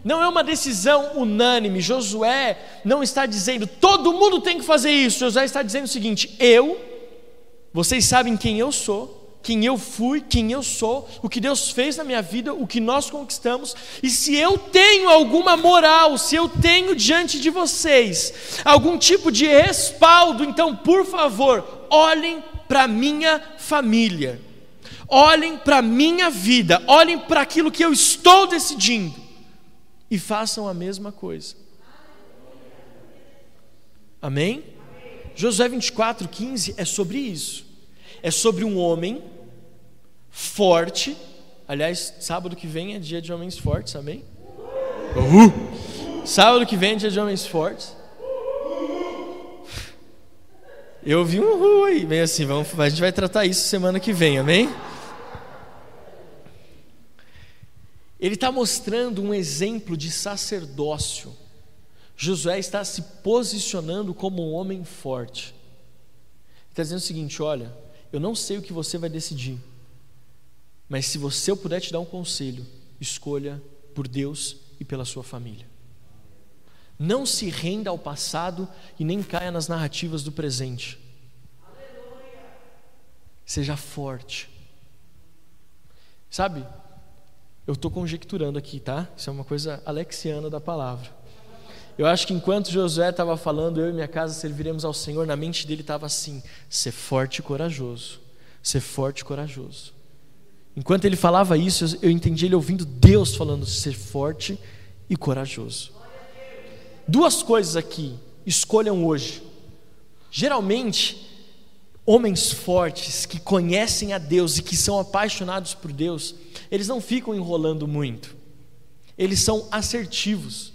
Não é uma decisão unânime. Josué não está dizendo todo mundo tem que fazer isso. Josué está dizendo o seguinte: eu, vocês sabem quem eu sou, quem eu fui, quem eu sou, o que Deus fez na minha vida, o que nós conquistamos, e se eu tenho alguma moral, se eu tenho diante de vocês algum tipo de respaldo, então, por favor, olhem para minha família. Olhem para a minha vida, olhem para aquilo que eu estou decidindo e façam a mesma coisa. Amém? Amém? Josué 24, 15 é sobre isso. É sobre um homem forte. Aliás, sábado que vem é dia de homens fortes, amém? Uhul. Sábado que vem é dia de homens fortes. Eu vi um uhul aí, meio assim, vamos, a gente vai tratar isso semana que vem, amém? Ele está mostrando um exemplo de sacerdócio. Josué está se posicionando como um homem forte. Está dizendo o seguinte: olha, eu não sei o que você vai decidir, mas se você eu puder te dar um conselho, escolha por Deus e pela sua família. Não se renda ao passado e nem caia nas narrativas do presente. Seja forte. Sabe, eu estou conjecturando aqui, tá? Isso é uma coisa alexiana da palavra. Eu acho que enquanto Josué estava falando, eu e minha casa serviremos ao Senhor, na mente dele estava assim: ser forte e corajoso. Ser forte e corajoso. Enquanto ele falava isso, eu entendi ele ouvindo Deus falando: ser forte e corajoso. Duas coisas aqui, escolham hoje. Geralmente, homens fortes que conhecem a Deus e que são apaixonados por Deus, eles não ficam enrolando muito, eles são assertivos.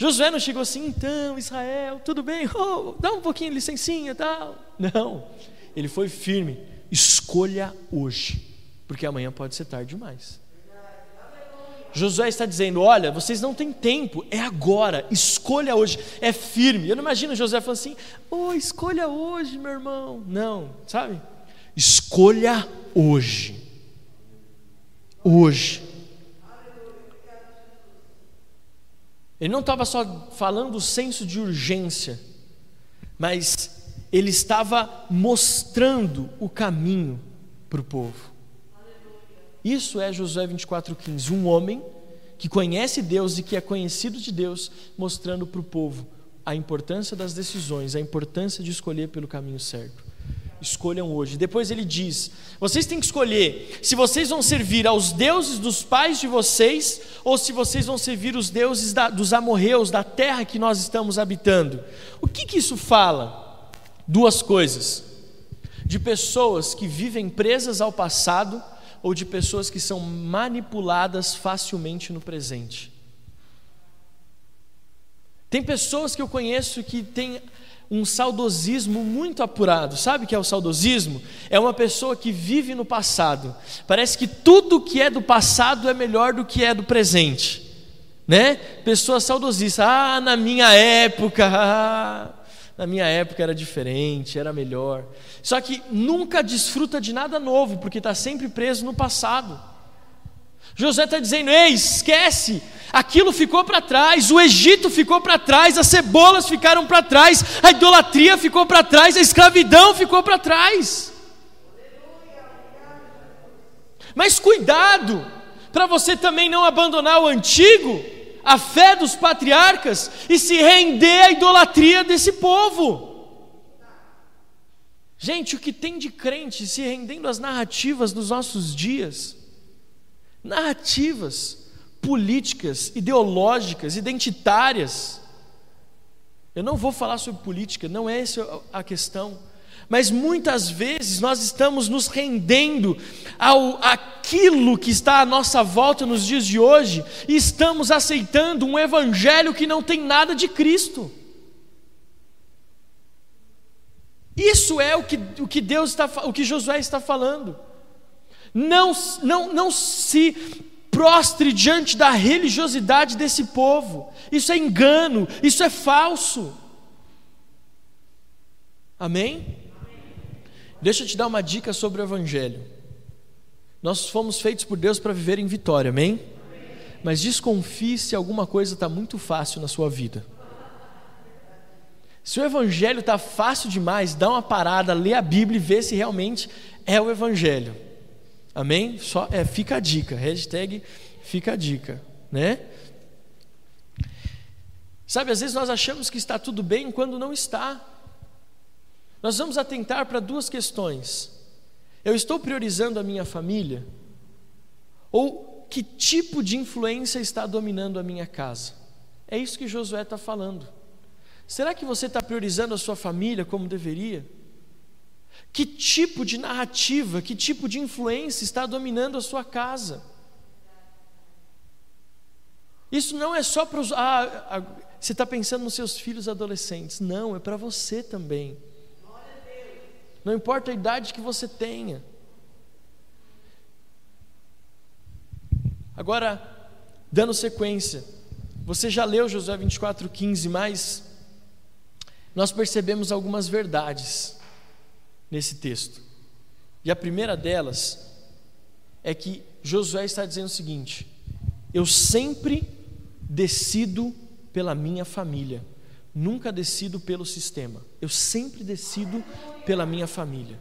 Josué não chegou assim, então, Israel, tudo bem, [laughs] oh, dá um pouquinho de licencinha tal. Não, ele foi firme, escolha hoje, porque amanhã pode ser tarde demais. Josué está dizendo: Olha, vocês não têm tempo, é agora, escolha hoje, é firme. Eu não imagino Josué falando assim: Oh, escolha hoje, meu irmão. Não, sabe? Escolha hoje hoje. Ele não estava só falando do senso de urgência, mas ele estava mostrando o caminho para o povo. Isso é Josué 24,15. Um homem que conhece Deus e que é conhecido de Deus, mostrando para o povo a importância das decisões, a importância de escolher pelo caminho certo escolham hoje. Depois ele diz: vocês têm que escolher se vocês vão servir aos deuses dos pais de vocês ou se vocês vão servir os deuses da, dos amorreus, da terra que nós estamos habitando. O que, que isso fala? Duas coisas: de pessoas que vivem presas ao passado ou de pessoas que são manipuladas facilmente no presente. Tem pessoas que eu conheço que têm um saudosismo muito apurado. Sabe o que é o saudosismo? É uma pessoa que vive no passado. Parece que tudo que é do passado é melhor do que é do presente. Né? Pessoa saudosista. Ah, na minha época. Ah, [laughs] na minha época era diferente, era melhor. Só que nunca desfruta de nada novo, porque está sempre preso no passado. José está dizendo: ei, esquece, aquilo ficou para trás, o Egito ficou para trás, as cebolas ficaram para trás, a idolatria ficou para trás, a escravidão ficou para trás. Mas cuidado, para você também não abandonar o antigo, a fé dos patriarcas e se render à idolatria desse povo. Gente, o que tem de crente se rendendo às narrativas dos nossos dias? Narrativas políticas, ideológicas, identitárias. Eu não vou falar sobre política, não é essa a questão. Mas muitas vezes nós estamos nos rendendo ao aquilo que está à nossa volta nos dias de hoje e estamos aceitando um evangelho que não tem nada de Cristo. Isso é o que, o que Deus está, o que Josué está falando. Não, não, não se prostre diante da religiosidade desse povo. Isso é engano, isso é falso. Amém? Deixa eu te dar uma dica sobre o Evangelho. Nós fomos feitos por Deus para viver em vitória, amém? Mas desconfie se alguma coisa está muito fácil na sua vida. Se o Evangelho está fácil demais, dá uma parada, lê a Bíblia e vê se realmente é o Evangelho. Amém? Só é, fica a dica. Hashtag fica a dica, né? Sabe, às vezes nós achamos que está tudo bem quando não está. Nós vamos atentar para duas questões. Eu estou priorizando a minha família? Ou que tipo de influência está dominando a minha casa? É isso que Josué está falando. Será que você está priorizando a sua família como deveria? Que tipo de narrativa, que tipo de influência está dominando a sua casa? Isso não é só para os. Ah, ah, você está pensando nos seus filhos adolescentes. Não, é para você também. Não importa a idade que você tenha. Agora, dando sequência, você já leu Josué 24,15, mas nós percebemos algumas verdades nesse texto. E a primeira delas é que Josué está dizendo o seguinte: Eu sempre decido pela minha família, nunca decido pelo sistema. Eu sempre decido pela minha família.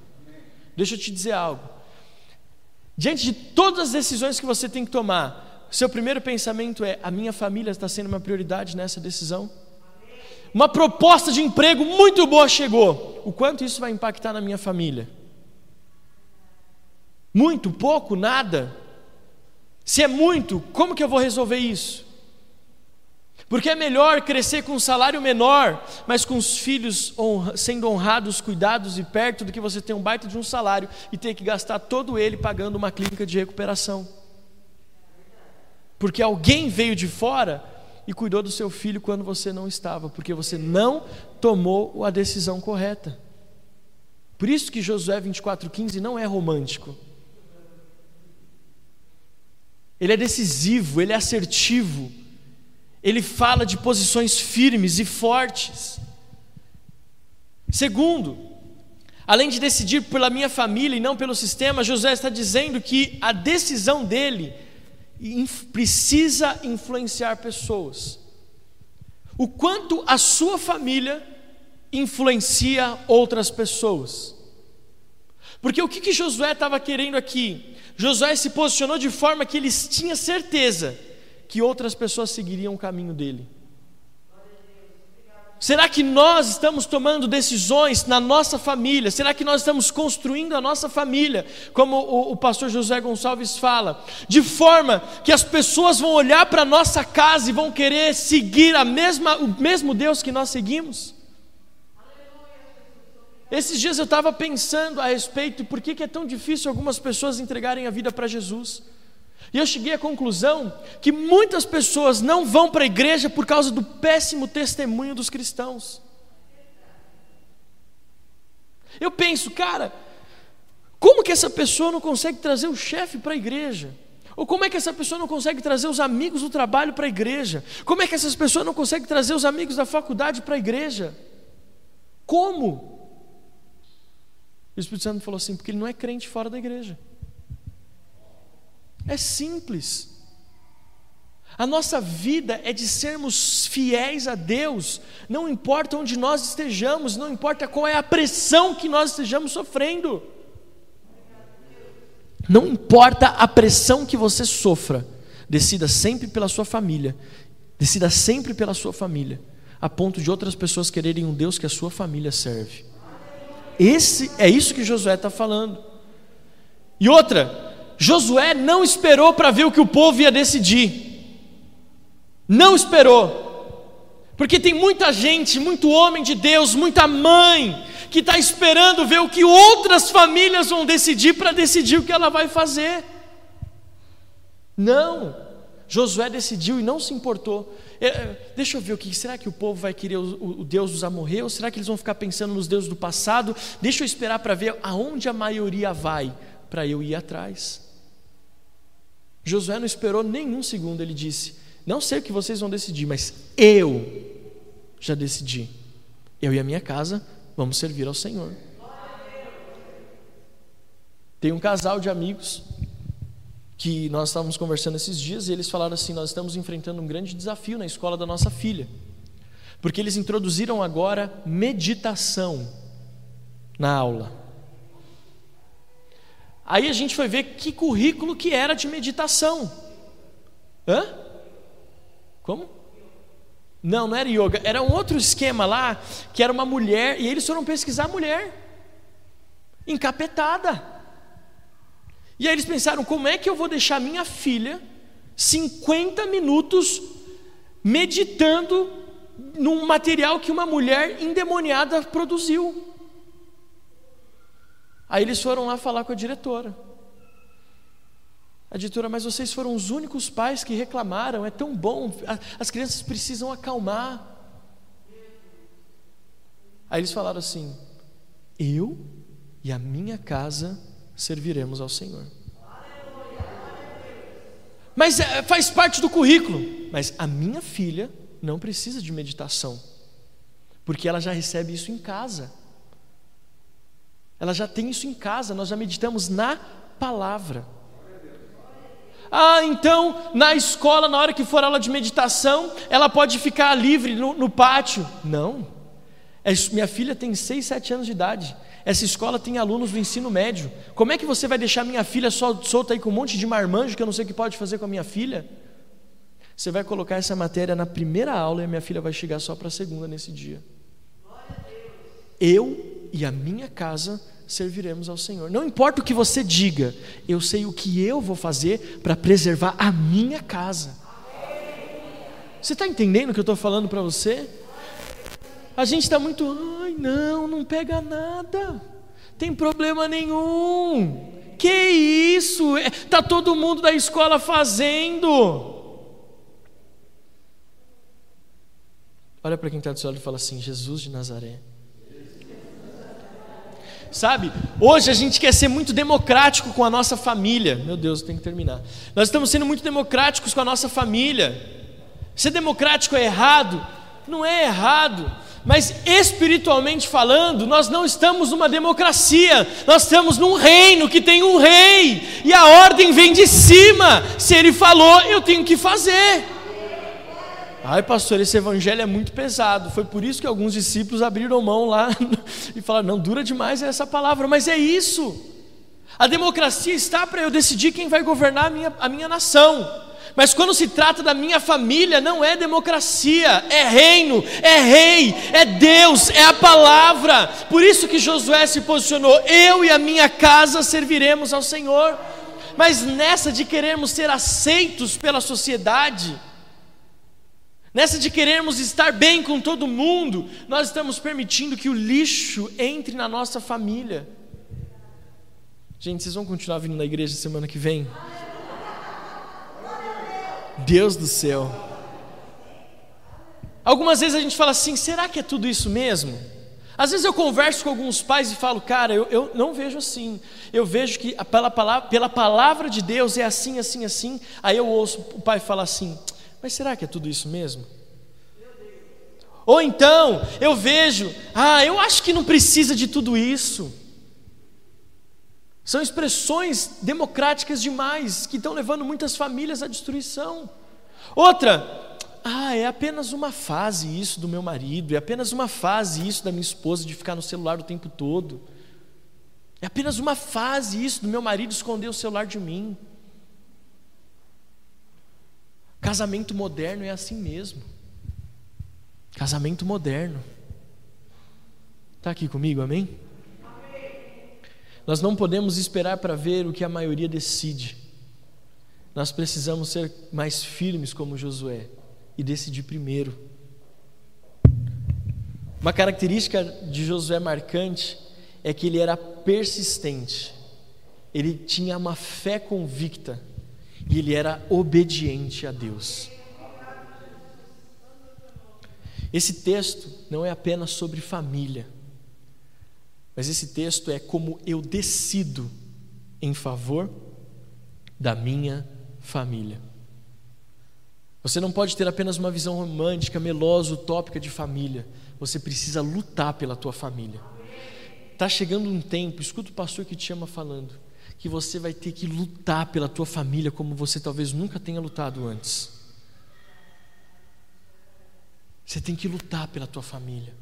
Deixa eu te dizer algo. Diante de todas as decisões que você tem que tomar, seu primeiro pensamento é: a minha família está sendo uma prioridade nessa decisão? Uma proposta de emprego muito boa chegou. O quanto isso vai impactar na minha família? Muito, pouco, nada? Se é muito, como que eu vou resolver isso? Porque é melhor crescer com um salário menor, mas com os filhos honra, sendo honrados, cuidados e perto, do que você ter um baita de um salário e ter que gastar todo ele pagando uma clínica de recuperação. Porque alguém veio de fora e cuidou do seu filho quando você não estava, porque você não tomou a decisão correta. Por isso que Josué 24,15 não é romântico. Ele é decisivo, ele é assertivo, ele fala de posições firmes e fortes. Segundo, além de decidir pela minha família e não pelo sistema, José está dizendo que a decisão dele precisa influenciar pessoas. O quanto a sua família influencia outras pessoas. Porque o que, que Josué estava querendo aqui? Josué se posicionou de forma que ele tinha certeza que outras pessoas seguiriam o caminho dele. Será que nós estamos tomando decisões na nossa família? Será que nós estamos construindo a nossa família, como o, o pastor José Gonçalves fala, de forma que as pessoas vão olhar para a nossa casa e vão querer seguir a mesma, o mesmo Deus que nós seguimos? Esses dias eu estava pensando a respeito por que, que é tão difícil algumas pessoas entregarem a vida para Jesus. E eu cheguei à conclusão que muitas pessoas não vão para a igreja por causa do péssimo testemunho dos cristãos. Eu penso, cara, como que essa pessoa não consegue trazer o chefe para a igreja? Ou como é que essa pessoa não consegue trazer os amigos do trabalho para a igreja? Como é que essas pessoas não conseguem trazer os amigos da faculdade para a igreja? Como? O Espírito Santo falou assim: porque ele não é crente fora da igreja. É simples. A nossa vida é de sermos fiéis a Deus, não importa onde nós estejamos, não importa qual é a pressão que nós estejamos sofrendo. Não importa a pressão que você sofra, decida sempre pela sua família, decida sempre pela sua família, a ponto de outras pessoas quererem um Deus que a sua família serve. Esse é isso que Josué está falando. E outra, Josué não esperou para ver o que o povo ia decidir. Não esperou. Porque tem muita gente, muito homem de Deus, muita mãe, que está esperando ver o que outras famílias vão decidir para decidir o que ela vai fazer. Não, Josué decidiu e não se importou. É, deixa eu ver o que será que o povo vai querer o, o Deus dos amorreus? Será que eles vão ficar pensando nos deuses do passado? Deixa eu esperar para ver aonde a maioria vai para eu ir atrás. Josué não esperou nenhum segundo, ele disse: Não sei o que vocês vão decidir, mas eu já decidi. Eu e a minha casa vamos servir ao Senhor. Tem um casal de amigos que nós estávamos conversando esses dias e eles falaram assim: Nós estamos enfrentando um grande desafio na escola da nossa filha, porque eles introduziram agora meditação na aula. Aí a gente foi ver que currículo que era de meditação. Hã? Como? Não, não era yoga, era um outro esquema lá, que era uma mulher, e eles foram pesquisar a mulher, encapetada. E aí eles pensaram: como é que eu vou deixar minha filha 50 minutos meditando num material que uma mulher endemoniada produziu? Aí eles foram lá falar com a diretora. A diretora, mas vocês foram os únicos pais que reclamaram, é tão bom, as crianças precisam acalmar. Aí eles falaram assim: Eu e a minha casa serviremos ao Senhor. Mas é, faz parte do currículo. Mas a minha filha não precisa de meditação, porque ela já recebe isso em casa. Ela já tem isso em casa, nós já meditamos na palavra. Ah, então na escola, na hora que for aula de meditação, ela pode ficar livre no, no pátio. Não. É, minha filha tem 6, 7 anos de idade. Essa escola tem alunos do ensino médio. Como é que você vai deixar minha filha só, solta aí com um monte de marmanjo que eu não sei o que pode fazer com a minha filha? Você vai colocar essa matéria na primeira aula e a minha filha vai chegar só para a segunda nesse dia. Eu e a minha casa serviremos ao Senhor. Não importa o que você diga, eu sei o que eu vou fazer para preservar a minha casa. Você está entendendo o que eu estou falando para você? A gente está muito, ai não, não pega nada, tem problema nenhum. Que isso? É, todo mundo da escola fazendo. Olha para quem está do seu lado e fala assim: Jesus de Nazaré sabe? Hoje a gente quer ser muito democrático com a nossa família. Meu Deus, tem que terminar. Nós estamos sendo muito democráticos com a nossa família. Ser democrático é errado? Não é errado. Mas espiritualmente falando, nós não estamos numa democracia, nós estamos num reino que tem um rei, e a ordem vem de cima. Se ele falou, eu tenho que fazer. Ai, pastor, esse evangelho é muito pesado. Foi por isso que alguns discípulos abriram mão lá [laughs] e falaram: não, dura demais essa palavra, mas é isso. A democracia está para eu decidir quem vai governar a minha, a minha nação. Mas quando se trata da minha família, não é democracia, é reino, é rei, é Deus, é a palavra. Por isso que Josué se posicionou: eu e a minha casa serviremos ao Senhor. Mas nessa de querermos ser aceitos pela sociedade, Nessa de querermos estar bem com todo mundo, nós estamos permitindo que o lixo entre na nossa família. Gente, vocês vão continuar vindo na igreja semana que vem? Deus do céu. Algumas vezes a gente fala assim: será que é tudo isso mesmo? Às vezes eu converso com alguns pais e falo, cara, eu, eu não vejo assim. Eu vejo que pela palavra, pela palavra de Deus é assim, assim, assim. Aí eu ouço o pai falar assim: mas será que é tudo isso mesmo? Ou então eu vejo, ah, eu acho que não precisa de tudo isso. São expressões democráticas demais que estão levando muitas famílias à destruição. Outra, ah, é apenas uma fase isso do meu marido, é apenas uma fase isso da minha esposa de ficar no celular o tempo todo. É apenas uma fase isso do meu marido esconder o celular de mim. Casamento moderno é assim mesmo. Casamento moderno. Está aqui comigo, amém? Nós não podemos esperar para ver o que a maioria decide. Nós precisamos ser mais firmes como Josué e decidir primeiro. Uma característica de Josué marcante é que ele era persistente, ele tinha uma fé convicta e ele era obediente a Deus. Esse texto não é apenas sobre família, mas esse texto é como eu decido em favor da minha família. Você não pode ter apenas uma visão romântica, melosa, utópica de família. Você precisa lutar pela tua família. Está chegando um tempo, escuta o pastor que te ama falando, que você vai ter que lutar pela tua família como você talvez nunca tenha lutado antes. Você tem que lutar pela tua família.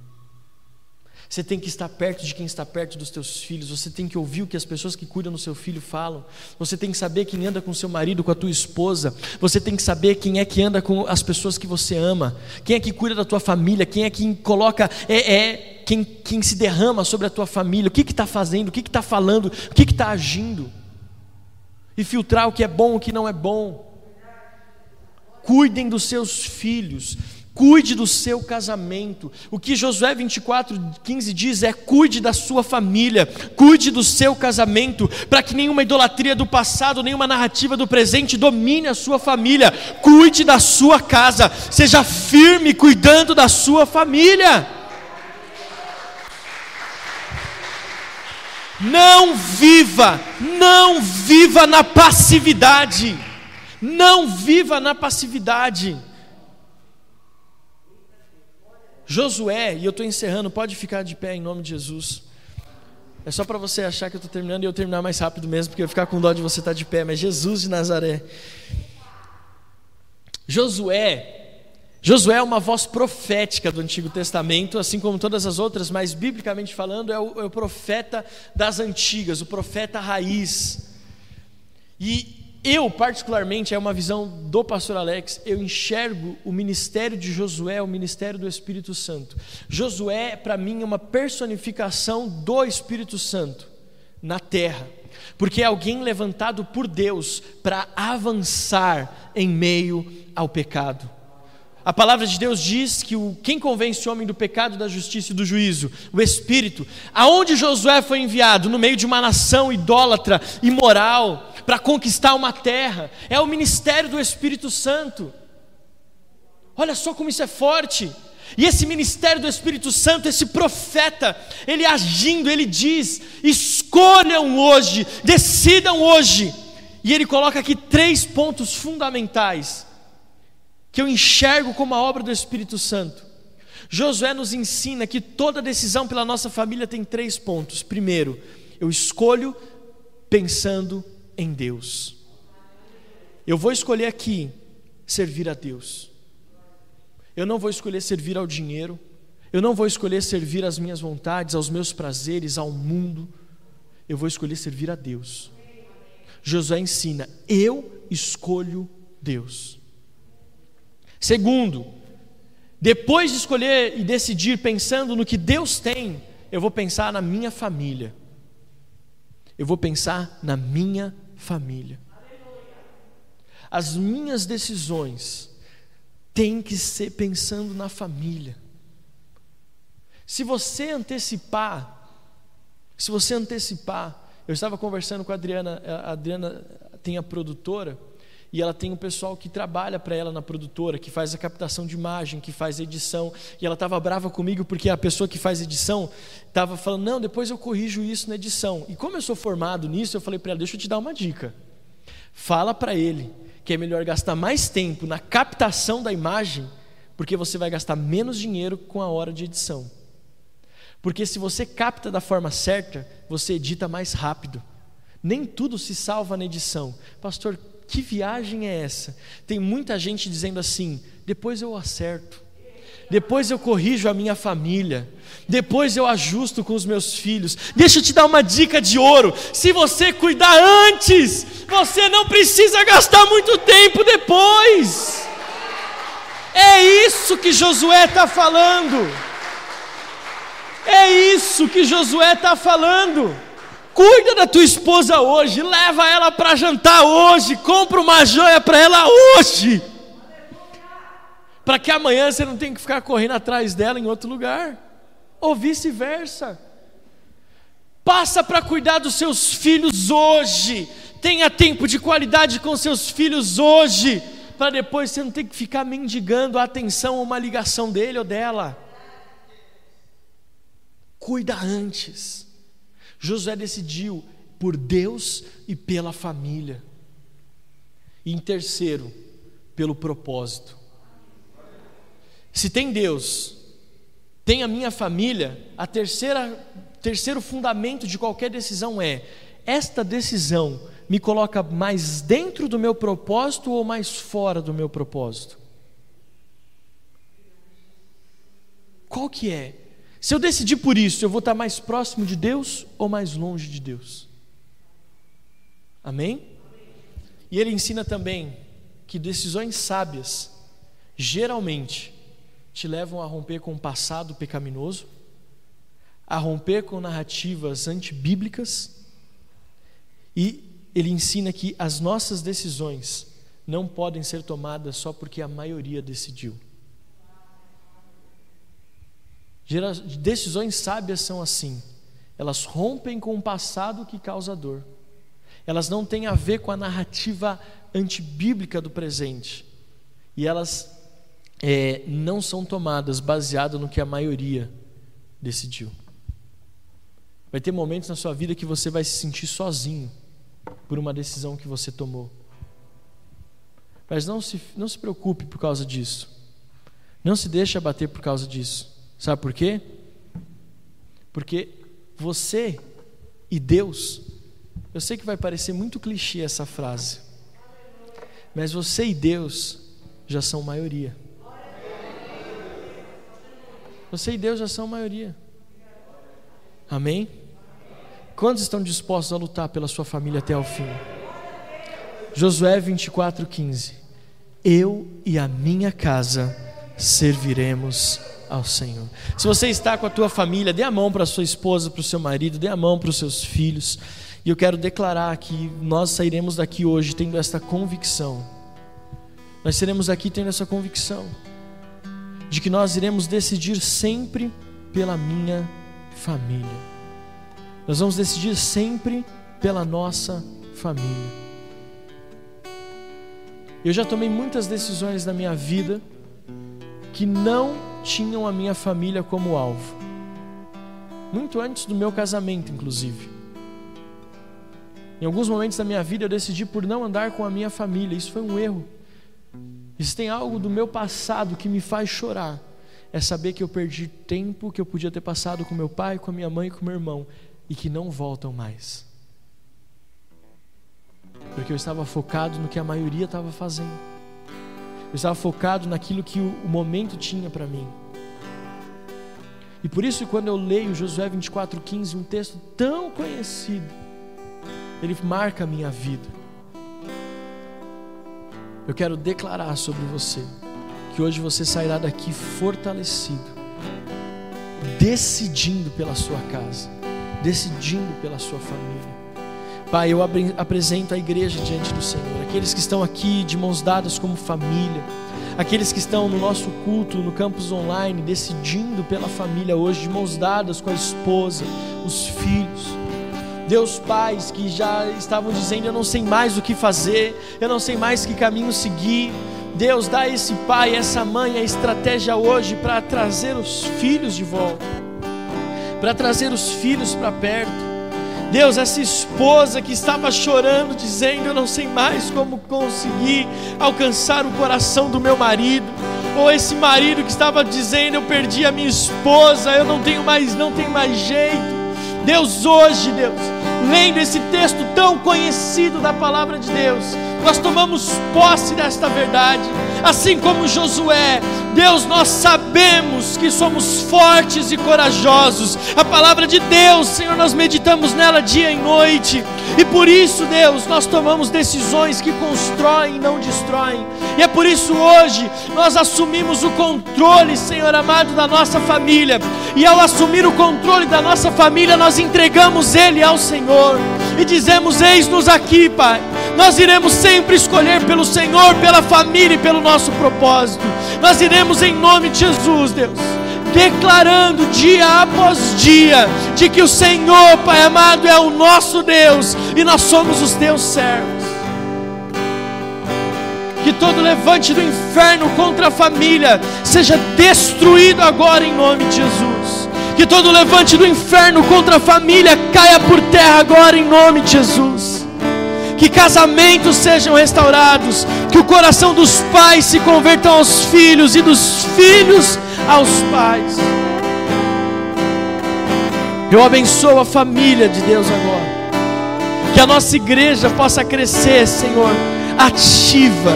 Você tem que estar perto de quem está perto dos teus filhos. Você tem que ouvir o que as pessoas que cuidam do seu filho falam. Você tem que saber quem anda com seu marido, com a tua esposa. Você tem que saber quem é que anda com as pessoas que você ama. Quem é que cuida da tua família. Quem é que coloca, é, é quem, quem se derrama sobre a tua família. O que está fazendo, o que está falando, o que está agindo. E filtrar o que é bom, o que não é bom. Cuidem dos seus filhos. Cuide do seu casamento. O que Josué 24, 15 diz é: cuide da sua família, cuide do seu casamento, para que nenhuma idolatria do passado, nenhuma narrativa do presente domine a sua família. Cuide da sua casa, seja firme cuidando da sua família. Não viva, não viva na passividade. Não viva na passividade. Josué, e eu estou encerrando, pode ficar de pé em nome de Jesus. É só para você achar que eu estou terminando e eu terminar mais rápido mesmo, porque eu ficar com dó de você estar tá de pé, mas Jesus de Nazaré. Josué, Josué é uma voz profética do Antigo Testamento, assim como todas as outras, mas biblicamente falando, é o, é o profeta das antigas, o profeta raiz. E eu, particularmente, é uma visão do pastor Alex, eu enxergo o ministério de Josué, o ministério do Espírito Santo. Josué, para mim, é uma personificação do Espírito Santo na terra, porque é alguém levantado por Deus para avançar em meio ao pecado. A palavra de Deus diz que o, quem convence o homem do pecado, da justiça e do juízo? O Espírito. Aonde Josué foi enviado? No meio de uma nação idólatra, imoral, para conquistar uma terra. É o ministério do Espírito Santo. Olha só como isso é forte. E esse ministério do Espírito Santo, esse profeta, ele agindo, ele diz: escolham hoje, decidam hoje. E ele coloca aqui três pontos fundamentais que eu enxergo como a obra do Espírito Santo. Josué nos ensina que toda decisão pela nossa família tem três pontos. Primeiro, eu escolho pensando em Deus. Eu vou escolher aqui servir a Deus. Eu não vou escolher servir ao dinheiro. Eu não vou escolher servir às minhas vontades, aos meus prazeres, ao mundo. Eu vou escolher servir a Deus. Josué ensina: eu escolho Deus. Segundo, depois de escolher e decidir pensando no que Deus tem, eu vou pensar na minha família. Eu vou pensar na minha família. As minhas decisões têm que ser pensando na família. Se você antecipar, se você antecipar, eu estava conversando com a Adriana, a Adriana tem a produtora, e ela tem um pessoal que trabalha para ela na produtora, que faz a captação de imagem, que faz edição. E ela estava brava comigo porque a pessoa que faz edição estava falando: não, depois eu corrijo isso na edição. E como eu sou formado nisso, eu falei para ela: deixa eu te dar uma dica. Fala para ele que é melhor gastar mais tempo na captação da imagem, porque você vai gastar menos dinheiro com a hora de edição. Porque se você capta da forma certa, você edita mais rápido. Nem tudo se salva na edição. Pastor, que viagem é essa? Tem muita gente dizendo assim: depois eu acerto, depois eu corrijo a minha família, depois eu ajusto com os meus filhos. Deixa eu te dar uma dica de ouro: se você cuidar antes, você não precisa gastar muito tempo depois. É isso que Josué está falando. É isso que Josué está falando. Cuida da tua esposa hoje, leva ela para jantar hoje, compra uma joia para ela hoje. Para que amanhã você não tenha que ficar correndo atrás dela em outro lugar, ou vice-versa. Passa para cuidar dos seus filhos hoje. Tenha tempo de qualidade com seus filhos hoje, para depois você não ter que ficar mendigando a atenção ou uma ligação dele ou dela. Cuida antes. Josué decidiu por Deus e pela família. E em terceiro, pelo propósito. Se tem Deus, tem a minha família, a terceira terceiro fundamento de qualquer decisão é: esta decisão me coloca mais dentro do meu propósito ou mais fora do meu propósito? Qual que é? Se eu decidir por isso, eu vou estar mais próximo de Deus ou mais longe de Deus? Amém? E ele ensina também que decisões sábias geralmente te levam a romper com o passado pecaminoso, a romper com narrativas antibíblicas, e ele ensina que as nossas decisões não podem ser tomadas só porque a maioria decidiu. Decisões sábias são assim, elas rompem com o passado que causa dor, elas não têm a ver com a narrativa antibíblica do presente, e elas é, não são tomadas baseadas no que a maioria decidiu. Vai ter momentos na sua vida que você vai se sentir sozinho por uma decisão que você tomou. Mas não se, não se preocupe por causa disso. Não se deixe abater por causa disso. Sabe por quê? Porque você e Deus, eu sei que vai parecer muito clichê essa frase, mas você e Deus já são maioria. Você e Deus já são maioria. Amém? Quantos estão dispostos a lutar pela sua família até o fim? Josué 24:15. Eu e a minha casa serviremos ao Senhor. Se você está com a tua família, dê a mão para a sua esposa, para o seu marido, dê a mão para os seus filhos. E eu quero declarar que nós sairemos daqui hoje tendo esta convicção. Nós seremos aqui tendo essa convicção de que nós iremos decidir sempre pela minha família. Nós vamos decidir sempre pela nossa família. Eu já tomei muitas decisões na minha vida que não tinham a minha família como alvo. Muito antes do meu casamento, inclusive. Em alguns momentos da minha vida eu decidi por não andar com a minha família. Isso foi um erro. Se tem algo do meu passado que me faz chorar, é saber que eu perdi tempo que eu podia ter passado com meu pai, com a minha mãe e com meu irmão e que não voltam mais. Porque eu estava focado no que a maioria estava fazendo. Eu estava focado naquilo que o momento tinha para mim. E por isso, quando eu leio Josué 24,15, um texto tão conhecido, ele marca a minha vida. Eu quero declarar sobre você que hoje você sairá daqui fortalecido, decidindo pela sua casa, decidindo pela sua família. Pai, eu apresento a igreja diante do Senhor, aqueles que estão aqui de mãos dadas como família, aqueles que estão no nosso culto, no campus online, decidindo pela família hoje, de mãos dadas com a esposa, os filhos. Deus, pais que já estavam dizendo: Eu não sei mais o que fazer, eu não sei mais que caminho seguir. Deus, dá a esse pai, essa mãe a estratégia hoje para trazer os filhos de volta, para trazer os filhos para perto. Deus, essa esposa que estava chorando, dizendo: Eu não sei mais como conseguir alcançar o coração do meu marido. Ou esse marido que estava dizendo: Eu perdi a minha esposa, eu não tenho mais, não tenho mais jeito. Deus, hoje, Deus, lendo esse texto tão conhecido da palavra de Deus, nós tomamos posse desta verdade, assim como Josué. Deus, nós sabemos que somos fortes e corajosos. A palavra de Deus, Senhor, nós meditamos nela dia e noite. E por isso, Deus, nós tomamos decisões que constroem e não destroem. E é por isso hoje nós assumimos o controle, Senhor amado, da nossa família. E ao assumir o controle da nossa família, nós entregamos ele ao Senhor e dizemos: Eis-nos aqui, Pai. Nós iremos sempre escolher pelo Senhor, pela família e pelo nosso propósito. Nós iremos em nome de Jesus, Deus, declarando dia após dia de que o Senhor, Pai amado, é o nosso Deus e nós somos os teus servos. Que todo levante do inferno contra a família seja destruído agora em nome de Jesus. Que todo levante do inferno contra a família caia por terra agora em nome de Jesus que casamentos sejam restaurados, que o coração dos pais se convertam aos filhos e dos filhos aos pais. Eu abençoo a família de Deus agora. Que a nossa igreja possa crescer, Senhor, ativa.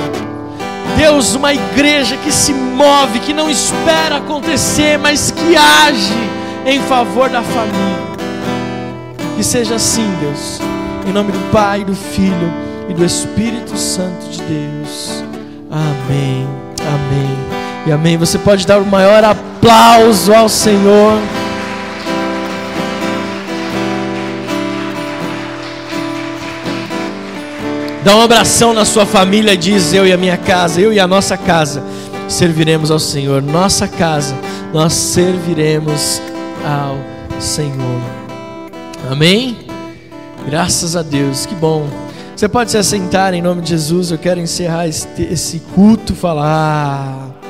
Deus, uma igreja que se move, que não espera acontecer, mas que age em favor da família. Que seja assim, Deus. Em nome do Pai, do Filho e do Espírito Santo de Deus. Amém. Amém. E amém. Você pode dar o maior aplauso ao Senhor. Dá um abração na sua família, diz eu e a minha casa, eu e a nossa casa serviremos ao Senhor. Nossa casa, nós serviremos ao Senhor. Amém? Graças a Deus, que bom. Você pode se assentar em nome de Jesus. Eu quero encerrar esse, esse culto, falar.